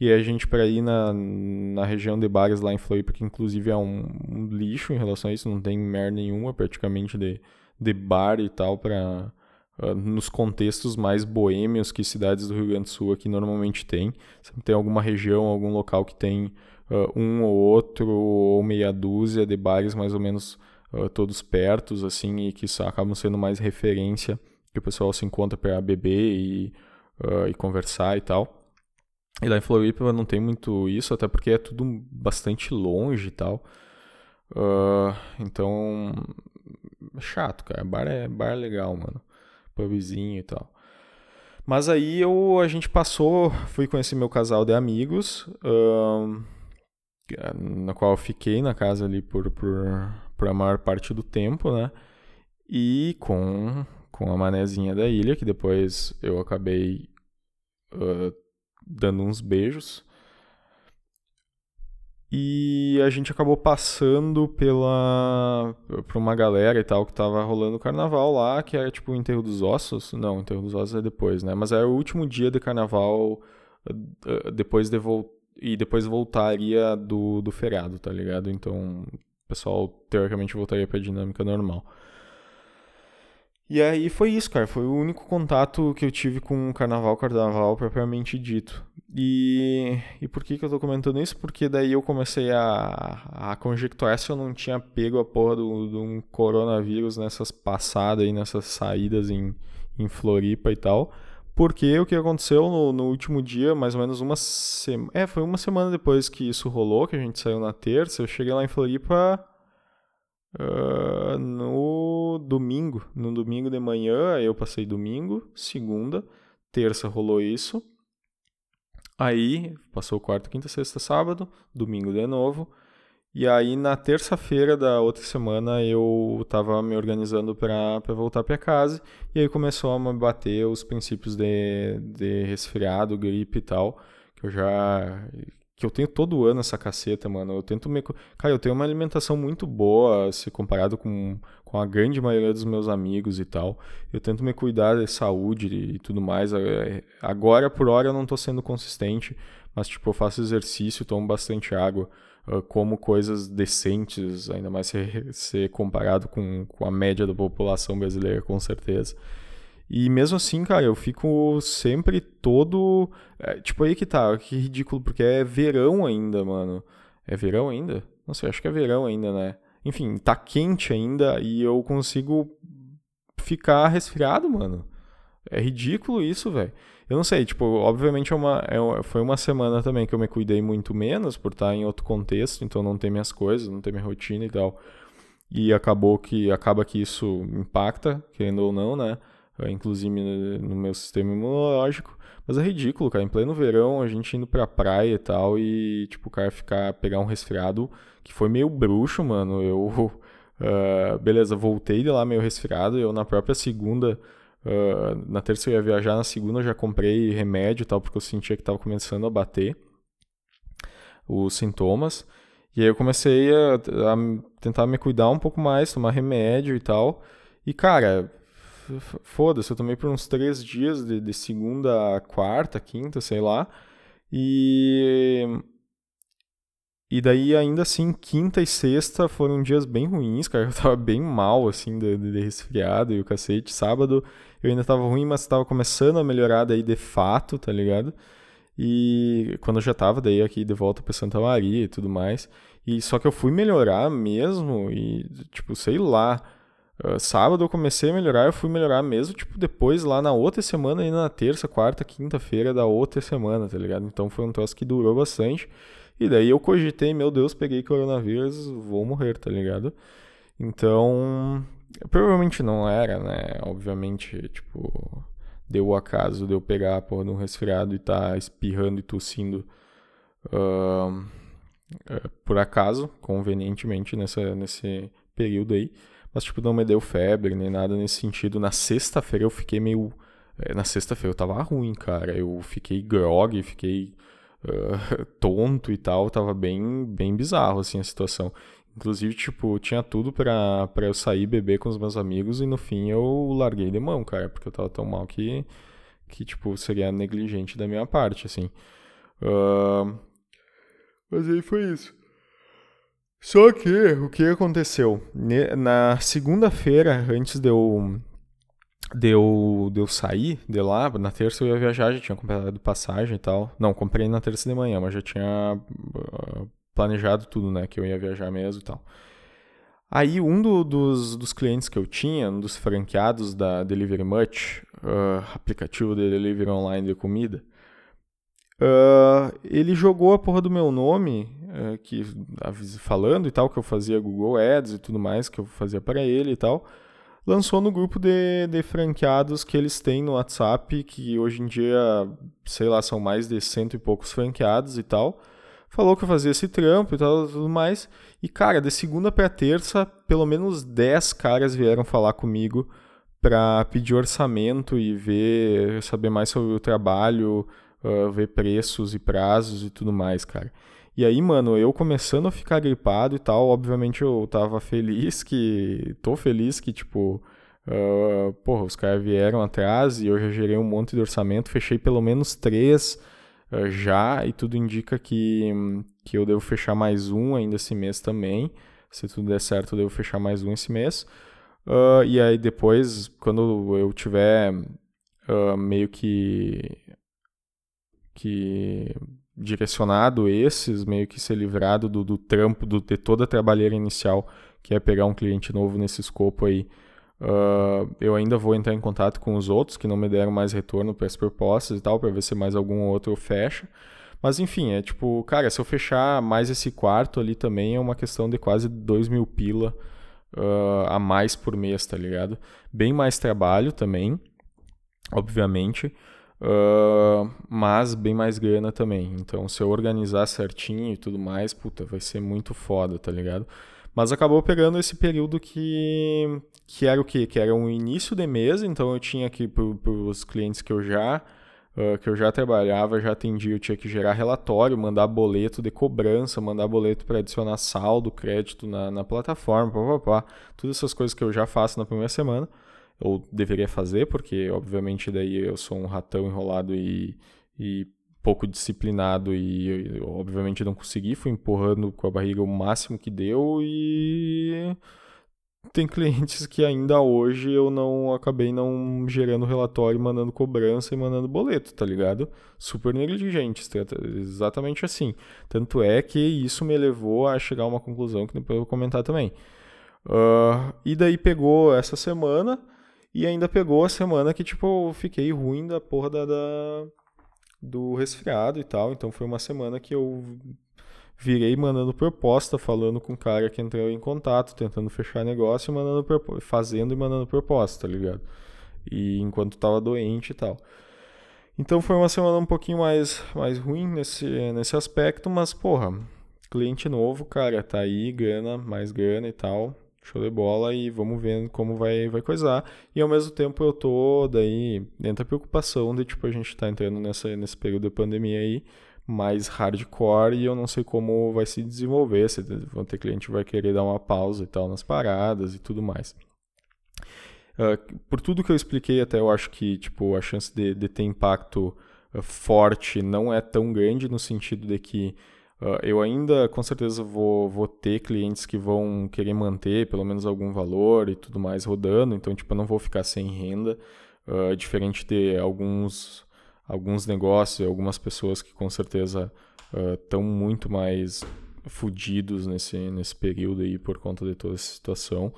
Speaker 1: E a gente, para ir na, na região de bares lá em Floripa, que inclusive é um, um lixo em relação a isso, não tem merda nenhuma praticamente de, de bar e tal, para uh, ah, nos contextos mais boêmios que cidades do Rio Grande do Sul aqui normalmente tem. Sempre tem alguma região, algum local que tem uh, um ou outro, ou meia dúzia de bares mais ou menos uh, todos pertos, assim, e que acabam sendo mais referência, que o pessoal se encontra para beber e, uh, e conversar e tal. E lá em Floripa não tem muito isso, até porque é tudo bastante longe e tal. Uh, então, é chato, cara. Bar é, bar é legal, mano. Pubzinho e tal. Mas aí eu, a gente passou, fui conhecer meu casal de amigos, uh, na qual eu fiquei na casa ali por, por, por a maior parte do tempo, né? E com, com a manezinha da ilha, que depois eu acabei uh, dando uns beijos. E a gente acabou passando pela por uma galera e tal que tava rolando o carnaval lá, que era tipo o enterro dos ossos. Não, o enterro dos ossos é depois, né? Mas era o último dia de carnaval depois de vol e depois voltaria do, do feriado, tá ligado? Então pessoal teoricamente voltaria para a dinâmica normal. E aí foi isso, cara. Foi o único contato que eu tive com o carnaval, carnaval propriamente dito. E, e por que, que eu tô comentando isso? Porque daí eu comecei a, a conjecturar se eu não tinha pego a porra de um coronavírus nessas passadas aí, nessas saídas em, em Floripa e tal. Porque o que aconteceu no, no último dia, mais ou menos uma semana. É, foi uma semana depois que isso rolou, que a gente saiu na terça. Eu cheguei lá em Floripa uh, no domingo. No domingo de manhã, eu passei domingo, segunda, terça rolou isso. Aí, passou quarta, quinta, sexta, sábado, domingo de novo. E aí na terça-feira da outra semana eu tava me organizando para voltar para casa e aí começou a me bater os princípios de, de resfriado, gripe e tal, que eu já que eu tenho todo ano essa caceta, mano. Eu tento me Cara, eu tenho uma alimentação muito boa se comparado com, com a grande maioria dos meus amigos e tal. Eu tento me cuidar de saúde e tudo mais. É, agora por hora eu não tô sendo consistente, mas tipo, eu faço exercício, tomo bastante água como coisas decentes, ainda mais ser, ser comparado com, com a média da população brasileira, com certeza. E mesmo assim, cara, eu fico sempre todo. É, tipo, aí que tá, que ridículo, porque é verão ainda, mano. É verão ainda? Não sei, acho que é verão ainda, né? Enfim, tá quente ainda e eu consigo ficar resfriado, mano. É ridículo isso, velho. Eu não sei, tipo, obviamente é uma, é, foi uma semana também que eu me cuidei muito menos por estar em outro contexto, então não ter minhas coisas, não ter minha rotina e tal. E acabou que acaba que isso impacta, querendo ou não, né? Inclusive no meu sistema imunológico. Mas é ridículo, cara. Em pleno verão, a gente indo pra praia e tal, e, tipo, o cara ficar, pegar um resfriado que foi meio bruxo, mano. Eu, uh, beleza, voltei de lá meio resfriado. Eu, na própria segunda, uh, na terça eu ia viajar, na segunda eu já comprei remédio e tal, porque eu sentia que tava começando a bater os sintomas. E aí eu comecei a, a tentar me cuidar um pouco mais, tomar remédio e tal. E, cara, foda-se, eu tomei por uns três dias, de, de segunda a quarta, quinta, sei lá. E. E daí, ainda assim, quinta e sexta foram dias bem ruins, cara. Eu tava bem mal, assim, de, de resfriado e o cacete. Sábado eu ainda tava ruim, mas tava começando a melhorar daí de fato, tá ligado? E quando eu já tava daí aqui de volta pra Santa Maria e tudo mais. E só que eu fui melhorar mesmo e, tipo, sei lá Uh, sábado eu comecei a melhorar, eu fui melhorar mesmo, tipo, depois lá na outra semana, ainda na terça, quarta, quinta-feira da outra semana, tá ligado? Então foi um troço que durou bastante. E daí eu cogitei, meu Deus, peguei coronavírus, vou morrer, tá ligado? Então, provavelmente não era, né? Obviamente, tipo, deu o acaso de eu pegar a porra de um resfriado e tá espirrando e tossindo uh, uh, por acaso, convenientemente, nessa, nesse período aí. Mas, tipo, não me deu febre nem nada nesse sentido. Na sexta-feira eu fiquei meio. É, na sexta-feira eu tava ruim, cara. Eu fiquei grog, fiquei uh, tonto e tal. Tava bem, bem bizarro, assim, a situação. Inclusive, tipo, tinha tudo pra, pra eu sair beber com os meus amigos e no fim eu larguei de mão, cara. Porque eu tava tão mal que, que tipo, seria negligente da minha parte, assim. Uh, mas aí foi isso. Só que, o que aconteceu? Na segunda-feira, antes de eu, de, eu, de eu sair de lá, na terça eu ia viajar, já tinha comprado passagem e tal. Não, comprei na terça de manhã, mas já tinha uh, planejado tudo, né? Que eu ia viajar mesmo e tal. Aí, um do, dos, dos clientes que eu tinha, um dos franqueados da Delivery Much, uh, aplicativo de delivery online de comida, Uh, ele jogou a porra do meu nome, uh, que falando e tal, que eu fazia Google Ads e tudo mais, que eu fazia para ele e tal. Lançou no grupo de, de franqueados que eles têm no WhatsApp, que hoje em dia, sei lá, são mais de cento e poucos franqueados e tal. Falou que eu fazia esse trampo e tal, tudo mais. E, cara, de segunda para terça, pelo menos 10 caras vieram falar comigo para pedir orçamento e ver, saber mais sobre o trabalho, uh, ver preços e prazos e tudo mais, cara. E aí, mano, eu começando a ficar gripado e tal, obviamente eu tava feliz que. tô feliz que, tipo. Uh, porra, os caras vieram atrás e eu já gerei um monte de orçamento, fechei pelo menos três já, e tudo indica que, que eu devo fechar mais um ainda esse mês também. Se tudo der certo, eu devo fechar mais um esse mês. Uh, e aí depois, quando eu tiver meio que que direcionado esses, meio que ser livrado do, do trampo, do, de toda a trabalheira inicial, que é pegar um cliente novo nesse escopo aí. Uh, eu ainda vou entrar em contato com os outros que não me deram mais retorno para as propostas e tal, para ver se mais algum outro fecha. Mas enfim, é tipo, cara, se eu fechar mais esse quarto ali também é uma questão de quase 2 mil pila uh, a mais por mês, tá ligado? Bem mais trabalho também, obviamente. Uh, mas bem mais grana também. Então, se eu organizar certinho e tudo mais, puta, vai ser muito foda, tá ligado? Mas acabou pegando esse período que, que era o quê? Que era um início de mês, então eu tinha que, para os clientes que eu já uh, que eu já trabalhava, já atendia, eu tinha que gerar relatório, mandar boleto de cobrança, mandar boleto para adicionar saldo, crédito na, na plataforma, papapá. Todas essas coisas que eu já faço na primeira semana ou deveria fazer, porque obviamente daí eu sou um ratão enrolado e, e pouco disciplinado e eu, obviamente não consegui, fui empurrando com a barriga o máximo que deu e tem clientes que ainda hoje eu não acabei não gerando relatório, mandando cobrança e mandando boleto, tá ligado? Super negligentes, exatamente assim. Tanto é que isso me levou a chegar a uma conclusão que depois eu vou comentar também. Uh, e daí pegou essa semana, E ainda pegou a semana que, tipo, eu fiquei ruim da porra da, da, do resfriado e tal. Então foi uma semana que eu virei mandando proposta, falando com o cara que entrou em contato, tentando fechar negócio, mandando fazendo e mandando proposta, tá ligado? E enquanto tava doente e tal. Então foi uma semana um pouquinho mais, mais ruim nesse, nesse aspecto, mas porra, cliente novo, cara, tá aí, grana, mais grana e tal. Show de bola e vamos ver como vai, vai coisar. E ao mesmo tempo eu tô daí dentro da preocupação de tipo a gente tá entrando nessa, nesse período de pandemia aí mais hardcore e eu não sei como vai se desenvolver, se vão ter cliente que vai querer dar uma pausa e tal nas paradas e tudo mais. Uh, por tudo que eu expliquei até, eu acho que tipo, a chance de, de ter impacto uh, forte não é tão grande no sentido de que uh, eu ainda com certeza vou, vou ter clientes que vão querer manter pelo menos algum valor e tudo mais rodando, então tipo, eu não vou ficar sem renda, diferente de alguns alguns negócios, algumas pessoas que com certeza estão uh, muito mais fudidos nesse, nesse período aí por conta de toda essa situação.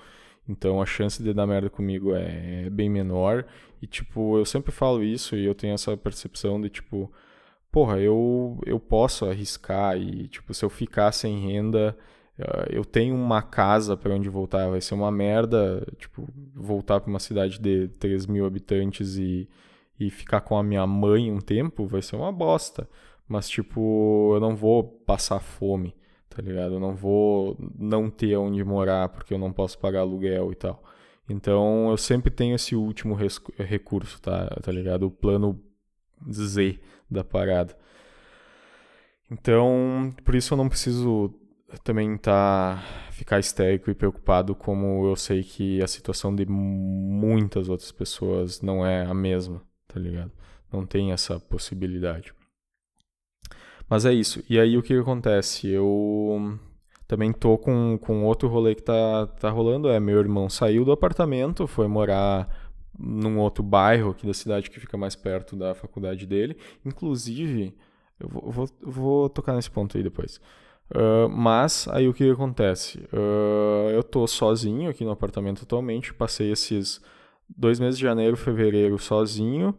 Speaker 1: Então a chance de dar merda comigo é, é bem menor. E tipo, eu sempre falo isso e eu tenho essa percepção de tipo, porra, eu, eu posso arriscar e tipo, se eu ficar sem renda, eu tenho uma casa para onde voltar. Vai ser uma merda, tipo, voltar para uma cidade de 3 mil habitantes e e ficar com a minha mãe um tempo vai ser uma bosta. Mas, tipo, eu não vou passar fome, tá ligado? Eu não vou não ter onde morar porque eu não posso pagar aluguel e tal. Então, eu sempre tenho esse último recurso, tá, tá ligado? O plano Z da parada. Então, por isso eu não preciso também tá ficar histérico e preocupado como eu sei que a situação de muitas outras pessoas não é a mesma tá ligado? Não tem essa possibilidade. Mas é isso. E aí o que acontece? Eu também tô com, com outro rolê que tá, tá rolando. É, meu irmão saiu do apartamento, foi morar num outro bairro aqui da cidade que fica mais perto da faculdade dele. Inclusive, eu vou, vou, vou tocar nesse ponto aí depois. Uh, mas aí o que acontece? Uh, eu tô sozinho aqui no apartamento atualmente, passei esses dois meses de janeiro, fevereiro sozinho.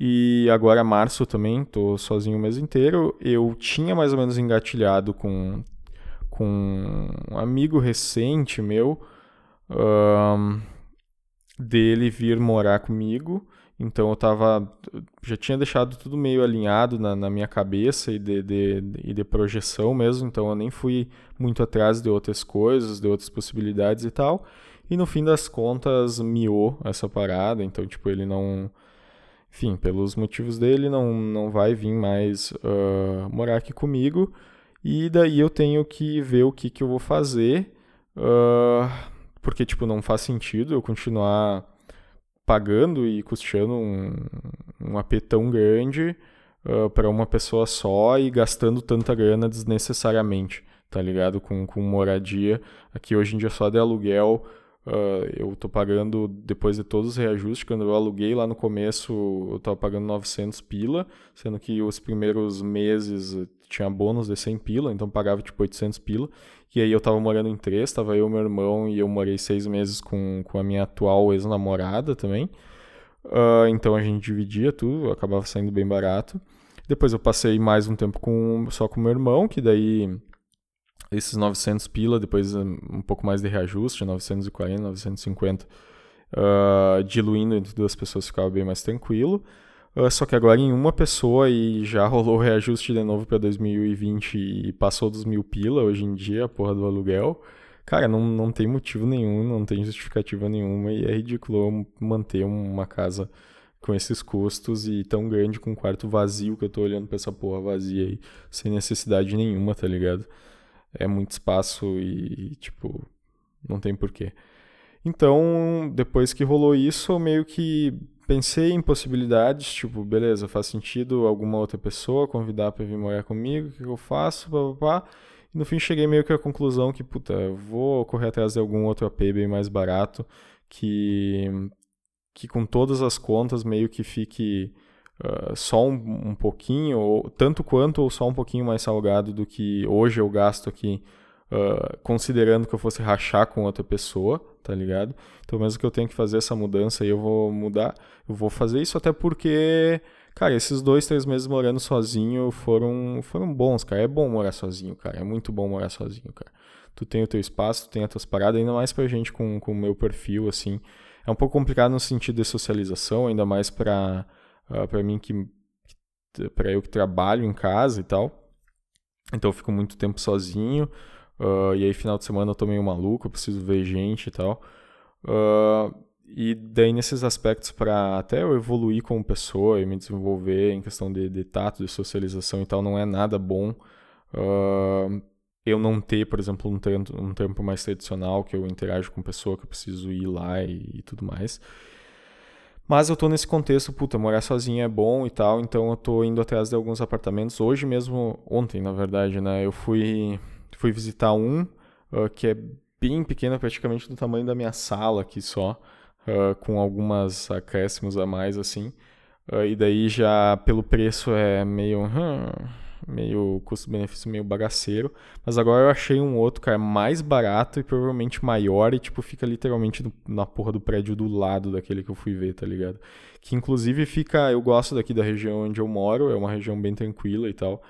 Speaker 1: E agora março também, tô sozinho o mês inteiro. Eu tinha mais ou menos engatilhado com, com um amigo recente meu um, dele vir morar comigo. Então eu tava. Já tinha deixado tudo meio alinhado na, na minha cabeça e de, de, de, de projeção mesmo. Então eu nem fui muito atrás de outras coisas, de outras possibilidades e tal. E no fim das contas, miou essa parada. Então, tipo, ele não. Enfim, pelos motivos dele, não, não vai vir mais uh, morar aqui comigo. E daí eu tenho que ver o que, que eu vou fazer. Uh, porque, tipo, não faz sentido eu continuar pagando e custeando um, um AP tão grande uh, para uma pessoa só e gastando tanta grana desnecessariamente, tá ligado? Com, com moradia. Aqui hoje em dia só de aluguel Uh, eu tô pagando, depois de todos os reajustes, quando eu aluguei lá no começo, eu tava pagando 900 pila, sendo que os primeiros meses tinha bônus de 100 pila, então pagava tipo 800 pila. E aí eu tava morando em três, tava eu, meu irmão, e eu morei seis meses com, com a minha atual ex-namorada também. Uh, então a gente dividia tudo, acabava saindo bem barato. Depois eu passei mais um tempo com, só com meu irmão, que daí esses 900 pila, depois um pouco mais de reajuste, 940, 950, uh, diluindo entre duas pessoas ficava bem mais tranquilo. Uh, só que agora em uma pessoa e já rolou o reajuste de novo para 2020 e passou dos mil pila hoje em dia, a porra do aluguel. Cara, não, não tem motivo nenhum, não tem justificativa nenhuma e é ridículo manter uma casa com esses custos e tão grande com um quarto vazio que eu tô olhando pra essa porra vazia aí, sem necessidade nenhuma, tá ligado? É muito espaço e, tipo, não tem porquê. Então, depois que rolou isso, eu meio que pensei em possibilidades, tipo, beleza, faz sentido alguma outra pessoa convidar para vir morar comigo, o que eu faço, papá. E no fim cheguei meio que à conclusão que, puta, eu vou correr atrás de algum outro AP bem mais barato, que, que com todas as contas meio que fique uh, só um, um, pouquinho, ou, tanto quanto ou só um pouquinho mais salgado do que hoje eu gasto aqui uh, considerando que eu fosse rachar com outra pessoa, tá ligado? Então, mesmo que eu tenha que fazer essa mudança eu vou mudar, eu vou fazer isso até porque, cara, esses dois, três meses morando sozinho foram, foram bons, cara. É bom morar sozinho, cara. É muito bom morar sozinho, cara. Tu tem o teu espaço, tu tem as tuas paradas, ainda mais pra gente com o meu perfil, assim. É um pouco complicado no sentido de socialização, ainda mais pra, uh, pra mim que, pra eu que trabalho em casa e tal. Então eu fico muito tempo sozinho. Uh, e aí, final de semana eu tô meio maluco, eu preciso ver gente e tal. Uh, e daí, nesses aspectos, para até eu evoluir como pessoa e me desenvolver em questão de, de tato, de socialização e tal, não é nada bom. Uh, eu não ter, por exemplo, um tempo, um tempo mais tradicional que eu interajo com pessoa, que eu preciso ir lá e, e tudo mais. Mas eu tô nesse contexto, puta, morar sozinho é bom e tal, então eu tô indo atrás de alguns apartamentos. Hoje mesmo, ontem, na verdade, né, eu fui fui visitar um uh, que é bem pequeno, praticamente do tamanho da minha sala aqui só, uh, com algumas acréscimos a mais assim. Uh, e daí já pelo preço é meio. Hum, meio custo-benefício meio bagaceiro. Mas agora eu achei um outro, cara, mais barato e provavelmente maior e, tipo, fica literalmente na porra do prédio do lado daquele que eu fui ver, tá ligado? Que inclusive fica. Eu gosto daqui da região onde eu moro, é uma região bem tranquila e tal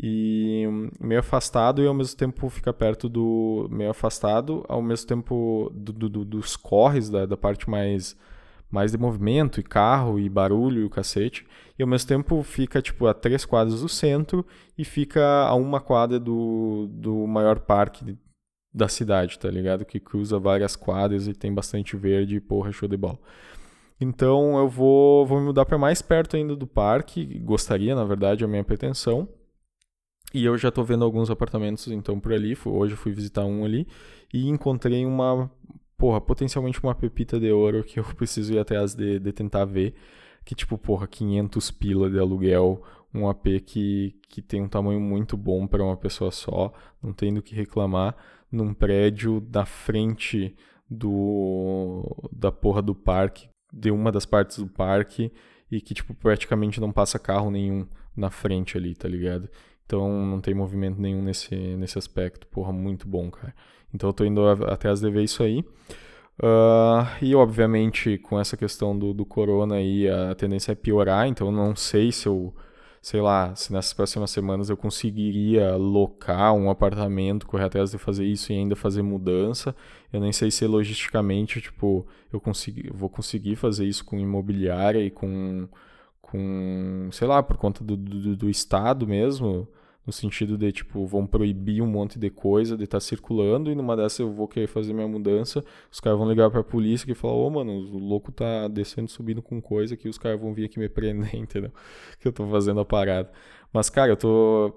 Speaker 1: e meio afastado e ao mesmo tempo fica perto do meio afastado ao mesmo tempo do, do, dos corres da, da parte mais mais de movimento e carro e barulho e o cacete e ao mesmo tempo fica tipo a três quadras do centro e fica a uma quadra do, do maior parque da cidade tá ligado que cruza várias quadras e tem bastante verde e porra show de bola então eu vou vou me mudar para mais perto ainda do parque gostaria na verdade é a minha pretensão e eu já estou vendo alguns apartamentos então por ali. Hoje eu fui visitar um ali e encontrei uma, porra, potencialmente uma pepita de ouro que eu preciso ir atrás de, de tentar ver. Que tipo, porra, 500 pila de aluguel, um AP que, que tem um tamanho muito bom para uma pessoa só, não tem do que reclamar, num prédio da frente do da porra do parque, de uma das partes do parque e que tipo praticamente não passa carro nenhum na frente ali, tá ligado? Então não tem movimento nenhum nesse, nesse aspecto. Porra, muito bom, cara. Então eu tô indo atrás de ver isso aí. Uh, e obviamente com essa questão do, do corona aí a tendência é piorar, então não sei se eu, sei lá, se nessas próximas semanas eu conseguiria locar um apartamento, correr atrás de fazer isso e ainda fazer mudança. Eu nem sei se logisticamente, tipo, eu consegui, vou conseguir fazer isso com imobiliária e com, com sei lá, por conta do, do, do Estado mesmo no sentido de, tipo, vão proibir um monte de coisa de estar tá circulando e numa dessas eu vou querer fazer minha mudança, os caras vão ligar pra polícia e falar, ô, oh, mano, o louco tá descendo, subindo com coisa que os caras vão vir aqui me prender, entendeu? Que eu tô fazendo a parada. Mas, cara, eu tô...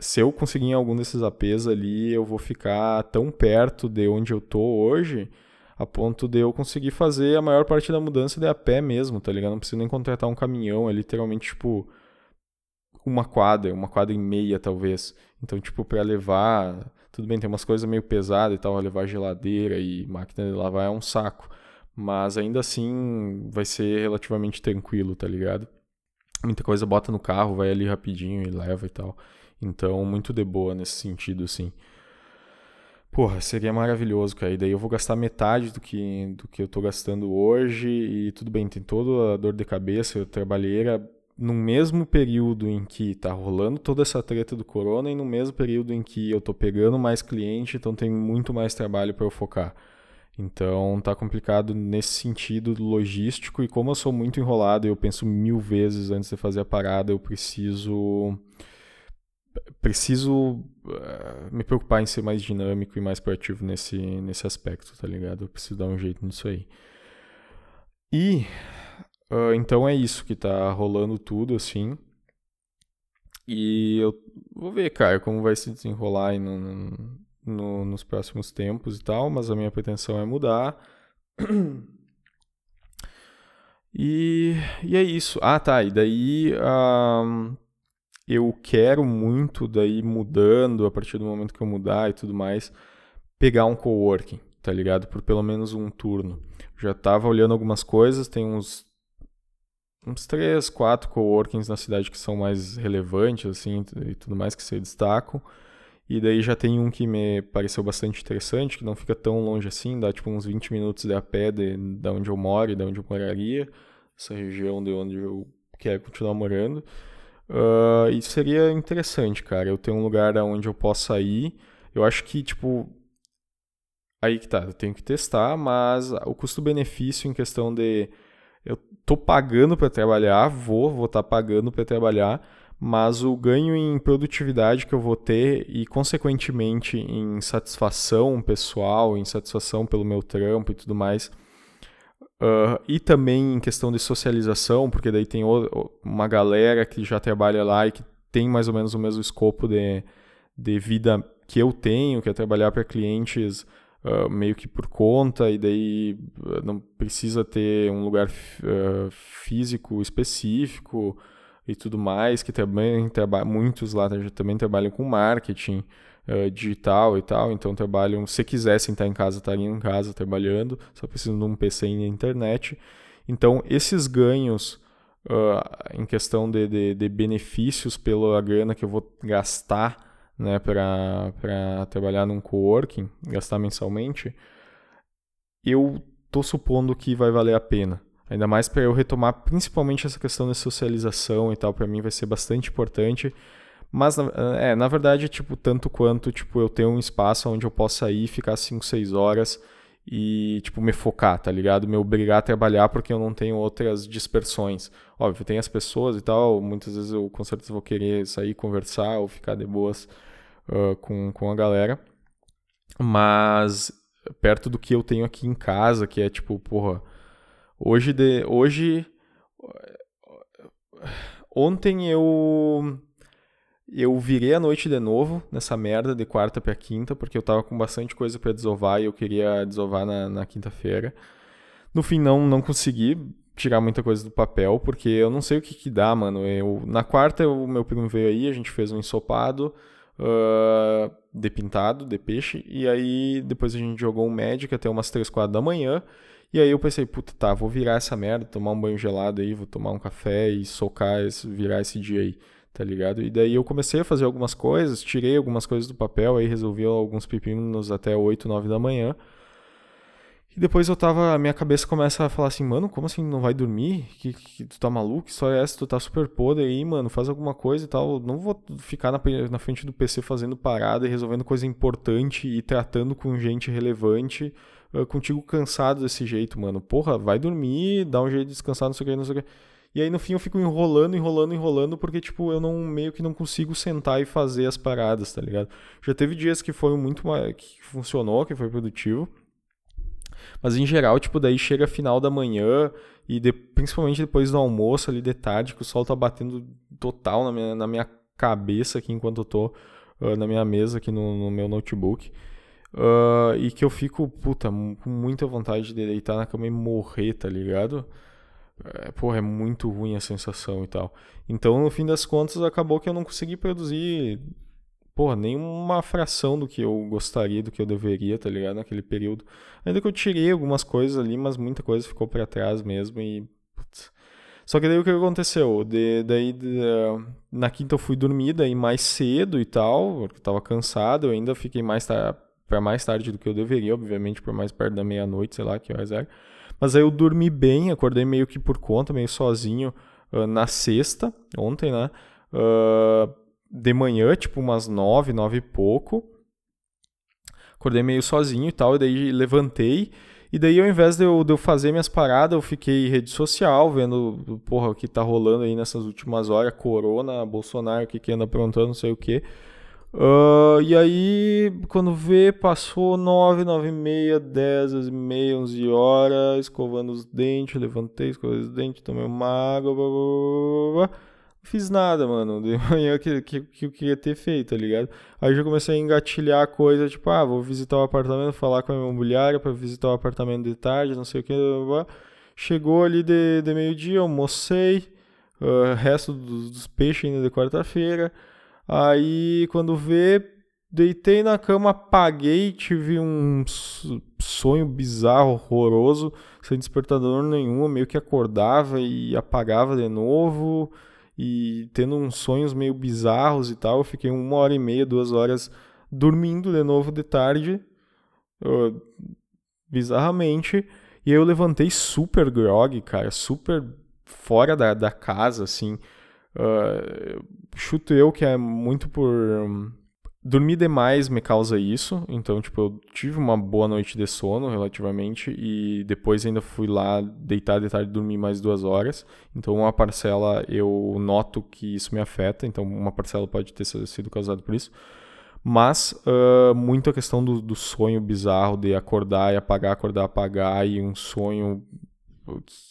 Speaker 1: Se eu conseguir em algum desses APs ali, eu vou ficar tão perto de onde eu tô hoje, a ponto de eu conseguir fazer a maior parte da mudança de a pé mesmo, tá ligado? Não preciso nem contratar um caminhão, é literalmente, tipo uma quadra, uma quadra e meia talvez. Então, tipo, para levar, tudo bem, tem umas coisas meio pesadas e tal, levar geladeira e máquina de lavar é um saco, mas ainda assim vai ser relativamente tranquilo, tá ligado? Muita coisa bota no carro, vai ali rapidinho e leva e tal. Então, muito de boa nesse sentido, assim. Porra, seria maravilhoso, cara. E daí eu vou gastar metade do que, do que eu tô gastando hoje. E tudo bem, tem toda a dor de cabeça, trabalheira no mesmo período em que tá rolando toda essa treta do corona e no mesmo período em que eu tô pegando mais cliente, então tem muito mais trabalho para eu focar. Então tá complicado nesse sentido logístico e como eu sou muito enrolado eu penso mil vezes antes de fazer a parada, eu preciso preciso uh, me preocupar em ser mais dinâmico e mais proativo nesse nesse aspecto, tá ligado? Eu preciso dar um jeito nisso aí. E Uh, então é isso que tá rolando tudo, assim. E eu vou ver, cara, como vai se desenrolar no, no, nos próximos tempos e tal, mas a minha pretensão é mudar. E, e é isso. Ah, tá. E daí um, eu quero muito, daí mudando, a partir do momento que eu mudar e tudo mais, pegar um coworking, tá ligado? Por pelo menos um turno. Já tava olhando algumas coisas, tem uns uns três, quatro coworkings na cidade que são mais relevantes, assim, e tudo mais que se destacam. E daí já tem um que me pareceu bastante interessante, que não fica tão longe assim, dá tipo uns 20 minutos de a pé de, de onde eu moro e de onde eu moraria, essa região de onde eu quero continuar morando. Uh, e seria interessante, cara, eu ter um lugar onde eu possa ir. Eu acho que, tipo, aí que tá, eu tenho que testar, mas o custo-benefício em questão de eu tô pagando para trabalhar, vou, vou estar tá pagando para trabalhar, mas o ganho em produtividade que eu vou ter e, consequentemente, em satisfação pessoal, em satisfação pelo meu trampo e tudo mais, uh, e também em questão de socialização, porque daí tem uma galera que já trabalha lá e que tem mais ou menos o mesmo escopo de, de vida que eu tenho, que é trabalhar para clientes uh, meio que por conta, e daí não precisa ter um lugar uh, físico específico e tudo mais, que também trabalham, muitos lá também trabalham com marketing uh, digital e tal, então trabalham, se quisessem estar em casa, estariam em casa trabalhando, só precisam de um PC e internet. Então, esses ganhos uh, em questão de, de, de, benefícios pela grana que eu vou gastar né, para trabalhar num coworking, gastar mensalmente, eu tô supondo que vai valer a pena. Ainda mais para eu retomar principalmente essa questão da socialização e tal, para mim vai ser bastante importante. Mas, é, na verdade, tipo, tanto quanto, tipo, eu ter um espaço onde eu possa ir, ficar 5, 6 horas e, tipo, me focar, tá ligado? Me obrigar a trabalhar porque eu não tenho outras dispersões. Óbvio, tem as pessoas e tal, muitas vezes eu com certeza vou querer sair, conversar ou ficar de boas uh, com, com a galera. Mas, perto do que eu tenho aqui em casa, que é, tipo, porra Hoje, de, hoje ontem eu eu virei a noite de novo nessa merda de quarta para quinta, porque eu tava com bastante coisa para desovar e eu queria desovar na, na quinta-feira. No fim não não consegui tirar muita coisa do papel, porque eu não sei o que que dá, mano. Eu, na quarta o meu primo veio aí, a gente fez um ensopado uh, de pintado, de peixe, e aí depois a gente jogou um Magic até umas 3, 4 da manhã. E aí eu pensei, puta, tá, vou virar essa merda, tomar um banho gelado aí, vou tomar um café e socar, esse, virar esse dia aí, tá ligado? E daí eu comecei a fazer algumas coisas, tirei algumas coisas do papel, aí resolvi alguns pepinos até 8, 9 da manhã. E depois eu tava, a minha cabeça começa a falar assim, mano, como assim não vai dormir? Que, que tu tá maluco? Só é essa, tu tá super podre aí, mano, faz alguma coisa e tal. Não vou ficar na, na frente do PC fazendo parada e resolvendo coisa importante e tratando com gente relevante contigo cansado desse jeito, mano. Porra, vai dormir, dá um jeito de descansar, não sei o que, não sei o que. E aí no fim eu fico enrolando, enrolando, enrolando, porque, tipo, eu não meio que não consigo sentar e fazer as paradas, tá ligado? Já teve dias que foi muito que funcionou, que foi produtivo. Mas em geral, tipo, daí chega final da manhã e de, principalmente depois do almoço ali de tarde, que o sol tá batendo total na minha, na minha cabeça aqui enquanto eu tô uh, na minha mesa aqui no, no meu notebook. Uh, e que eu fico, puta, com muita vontade de deitar na cama e morrer, tá ligado? É, porra, é muito ruim a sensação e tal. Então, no fim das contas, acabou que eu não consegui produzir, porra, nenhuma fração do que eu gostaria, do que eu deveria, tá ligado? Naquele período. Ainda que eu tirei algumas coisas ali, mas muita coisa ficou para trás mesmo e. Putz. Só que daí o que aconteceu? De, daí de, na quinta eu fui dormir, daí mais cedo e tal, porque eu tava cansado, eu ainda fiquei mais para mais tarde do que eu deveria, obviamente, por mais perto da meia-noite, sei lá que horas era. Mas aí eu dormi bem, acordei meio que por conta, meio sozinho uh, na sexta, ontem, né? Uh, de manhã, tipo umas nove, nove e pouco. Acordei meio sozinho e tal, e daí levantei. E daí, ao invés de eu, de eu fazer minhas paradas, eu fiquei em rede social, vendo, porra, o que tá rolando aí nessas últimas horas, Corona, Bolsonaro, o que que anda aprontando, não sei o que. Uh, e aí, quando vê, passou 9, 9 e meia, 10, 10 e meia, 11 horas, escovando os dentes, levantei, escovei os dentes, tomei uma água, blá, blá, blá, não fiz nada, mano, de manhã que, que, que eu queria ter feito, tá ligado? Aí já comecei a engatilhar a coisa, tipo, ah, vou visitar o apartamento, falar com a minha imobiliária pra visitar o apartamento de tarde, não sei o que, blá, blá. Chegou ali de, de meio-dia, almocei, uh, resto dos, dos peixes ainda de quarta-feira, Aí, quando vê, deitei na cama, apaguei, tive um sonho bizarro, horroroso, sem despertador nenhum, meio que acordava e apagava de novo, e tendo uns sonhos meio bizarros e tal. Eu fiquei uma hora e meia, duas horas dormindo de novo de tarde, uh, bizarramente, e aí eu levantei super grog, cara, super fora da, da casa, assim. Uh, chuto eu que é muito por. Um, dormir demais me causa isso, então, tipo, eu tive uma boa noite de sono relativamente e depois ainda fui lá deitar de tarde e dormir mais duas horas. Então, uma parcela eu noto que isso me afeta, então, uma parcela pode ter sido causada por isso. Mas uh, muito a questão do, do sonho bizarro de acordar e apagar, acordar, apagar, e um sonho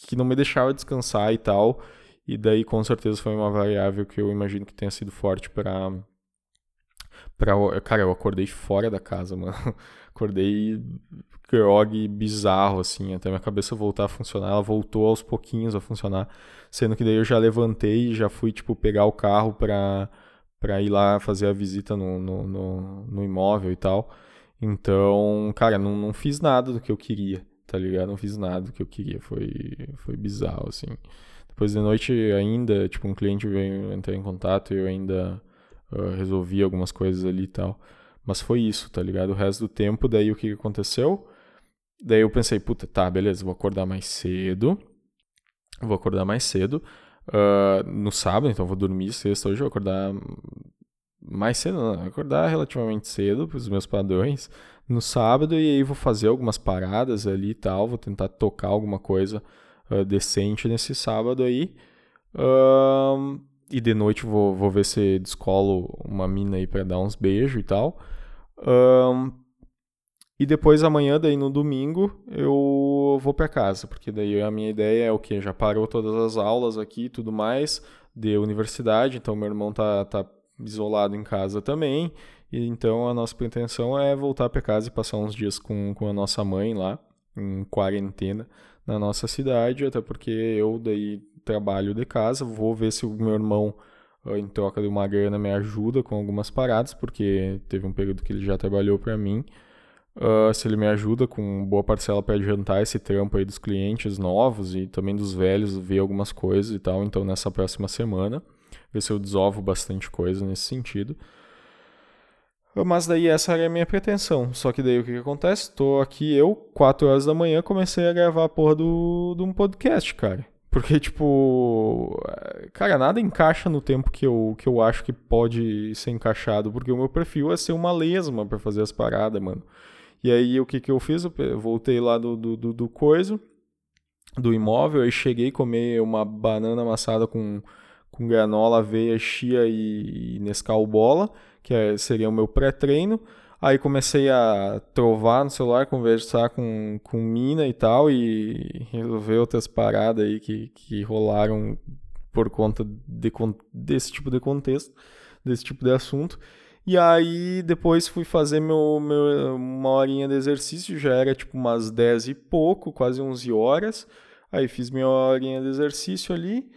Speaker 1: que não me deixava descansar e tal. E daí, com certeza, foi uma variável que eu imagino que tenha sido forte para Pra, cara, eu acordei fora da casa, mano. Acordei grog bizarro, assim, até minha cabeça voltar a funcionar. Ela voltou aos pouquinhos a funcionar. Sendo que daí eu já levantei e já fui, tipo, pegar o carro pra, pra ir lá fazer a visita no, no, no, no imóvel e tal. Então, cara, não, não fiz nada do que eu queria, tá ligado? Não fiz nada do que eu queria. Foi, foi bizarro, assim. Depois de noite ainda, tipo, um cliente veio entrar em contato e eu ainda uh, resolvi algumas coisas ali e tal. Mas foi isso, tá ligado? O resto do tempo, daí o que aconteceu? Daí eu pensei, puta, tá, beleza, vou acordar mais cedo. Vou acordar mais cedo. Uh, no sábado, então vou dormir sexta hoje, vou acordar mais cedo, não, acordar relativamente cedo para os meus padrões no sábado e aí vou fazer algumas paradas ali e tal, vou tentar tocar alguma coisa uh, decente nesse sábado aí. E de noite vou, vou ver se descolo uma mina aí para dar uns beijos e tal. E depois amanhã, daí no domingo, eu vou para casa, porque daí a minha ideia é o que? Já parou todas as aulas aqui e tudo mais de universidade, então meu irmão tá, tá isolado em casa também. E então a nossa pretensão é voltar para casa e passar uns dias com, com a nossa mãe lá, em quarentena, na nossa cidade, até porque eu daí trabalho de casa, vou ver se o meu irmão, ah, em troca de uma grana, me ajuda com algumas paradas, porque teve um período que ele já trabalhou para mim. Uh, se ele me ajuda com boa parcela para adiantar esse trampo aí dos clientes novos e também dos velhos, ver algumas coisas e tal. Então, nessa próxima semana, ver se eu desovo bastante coisa nesse sentido. Mas daí essa era a minha pretensão. Só que daí o que, que acontece? Tô aqui eu, 4 horas da manhã, comecei a gravar a porra do, de um podcast, cara. Porque, tipo, cara, nada encaixa no tempo que eu, que eu acho que pode ser encaixado, porque o meu perfil é ser uma lesma para fazer as paradas, mano. E aí, o que que eu fiz? Eu voltei lá do, do, do, do coisa, do imóvel, aí cheguei a comer uma banana amassada com, com granola, aveia, chia e, Nescau bola, que é, seria o meu pré-treino. Aí comecei a trovar no celular, conversar com, com mina e tal, e resolver outras paradas aí que, que rolaram por conta de, desse tipo de contexto, desse tipo de assunto. E aí depois fui fazer meu, meu, uma horinha de exercício, já era tipo umas 10 e pouco, quase 11 horas. Aí fiz minha horinha de exercício ali.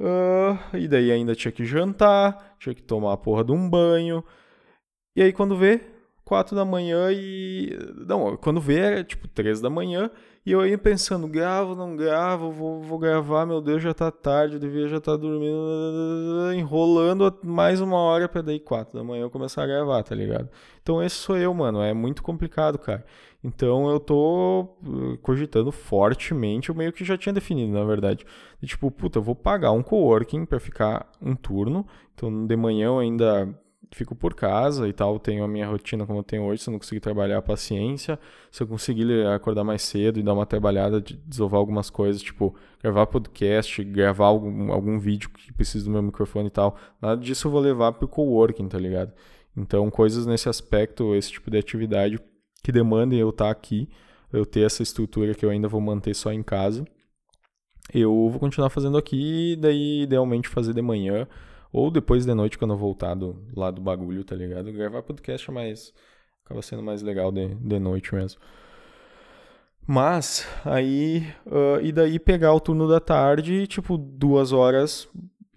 Speaker 1: Uh, e daí ainda tinha que jantar, tinha que tomar a porra de um banho. E aí quando vê, quatro da manhã e. Não, quando vê era tipo três da manhã. E eu ia pensando, gravo, não gravo, vou, vou gravar, meu Deus, já tá tarde, eu devia já estar tá dormindo, enrolando mais uma hora pra daí quatro da manhã eu começar a gravar, tá ligado? Então esse sou eu, mano, é muito complicado, cara. Então eu tô uh, cogitando fortemente, eu meio que já tinha definido, na verdade. E, tipo, puta, eu vou pagar um coworking pra ficar um turno. Então de manhã eu ainda fico por casa e tal, tenho a minha rotina como eu tenho hoje, se eu não conseguir trabalhar, paciência. Se eu conseguir acordar mais cedo e dar uma trabalhada, de desovar algumas coisas, tipo gravar podcast, gravar algum, algum vídeo que precisa do meu microfone e tal, nada disso eu vou levar pro coworking, tá ligado? Então, coisas nesse aspecto, esse tipo de atividade que demandem eu estar tá aqui, eu ter essa estrutura que eu ainda vou manter só em casa, eu vou continuar fazendo aqui daí idealmente fazer de manhã ou depois de noite, quando eu voltar do, lá do bagulho, tá ligado? Gravar podcast é mais. acaba sendo mais legal de, de noite mesmo. Mas, aí. Uh, e daí pegar o turno da tarde, tipo, duas horas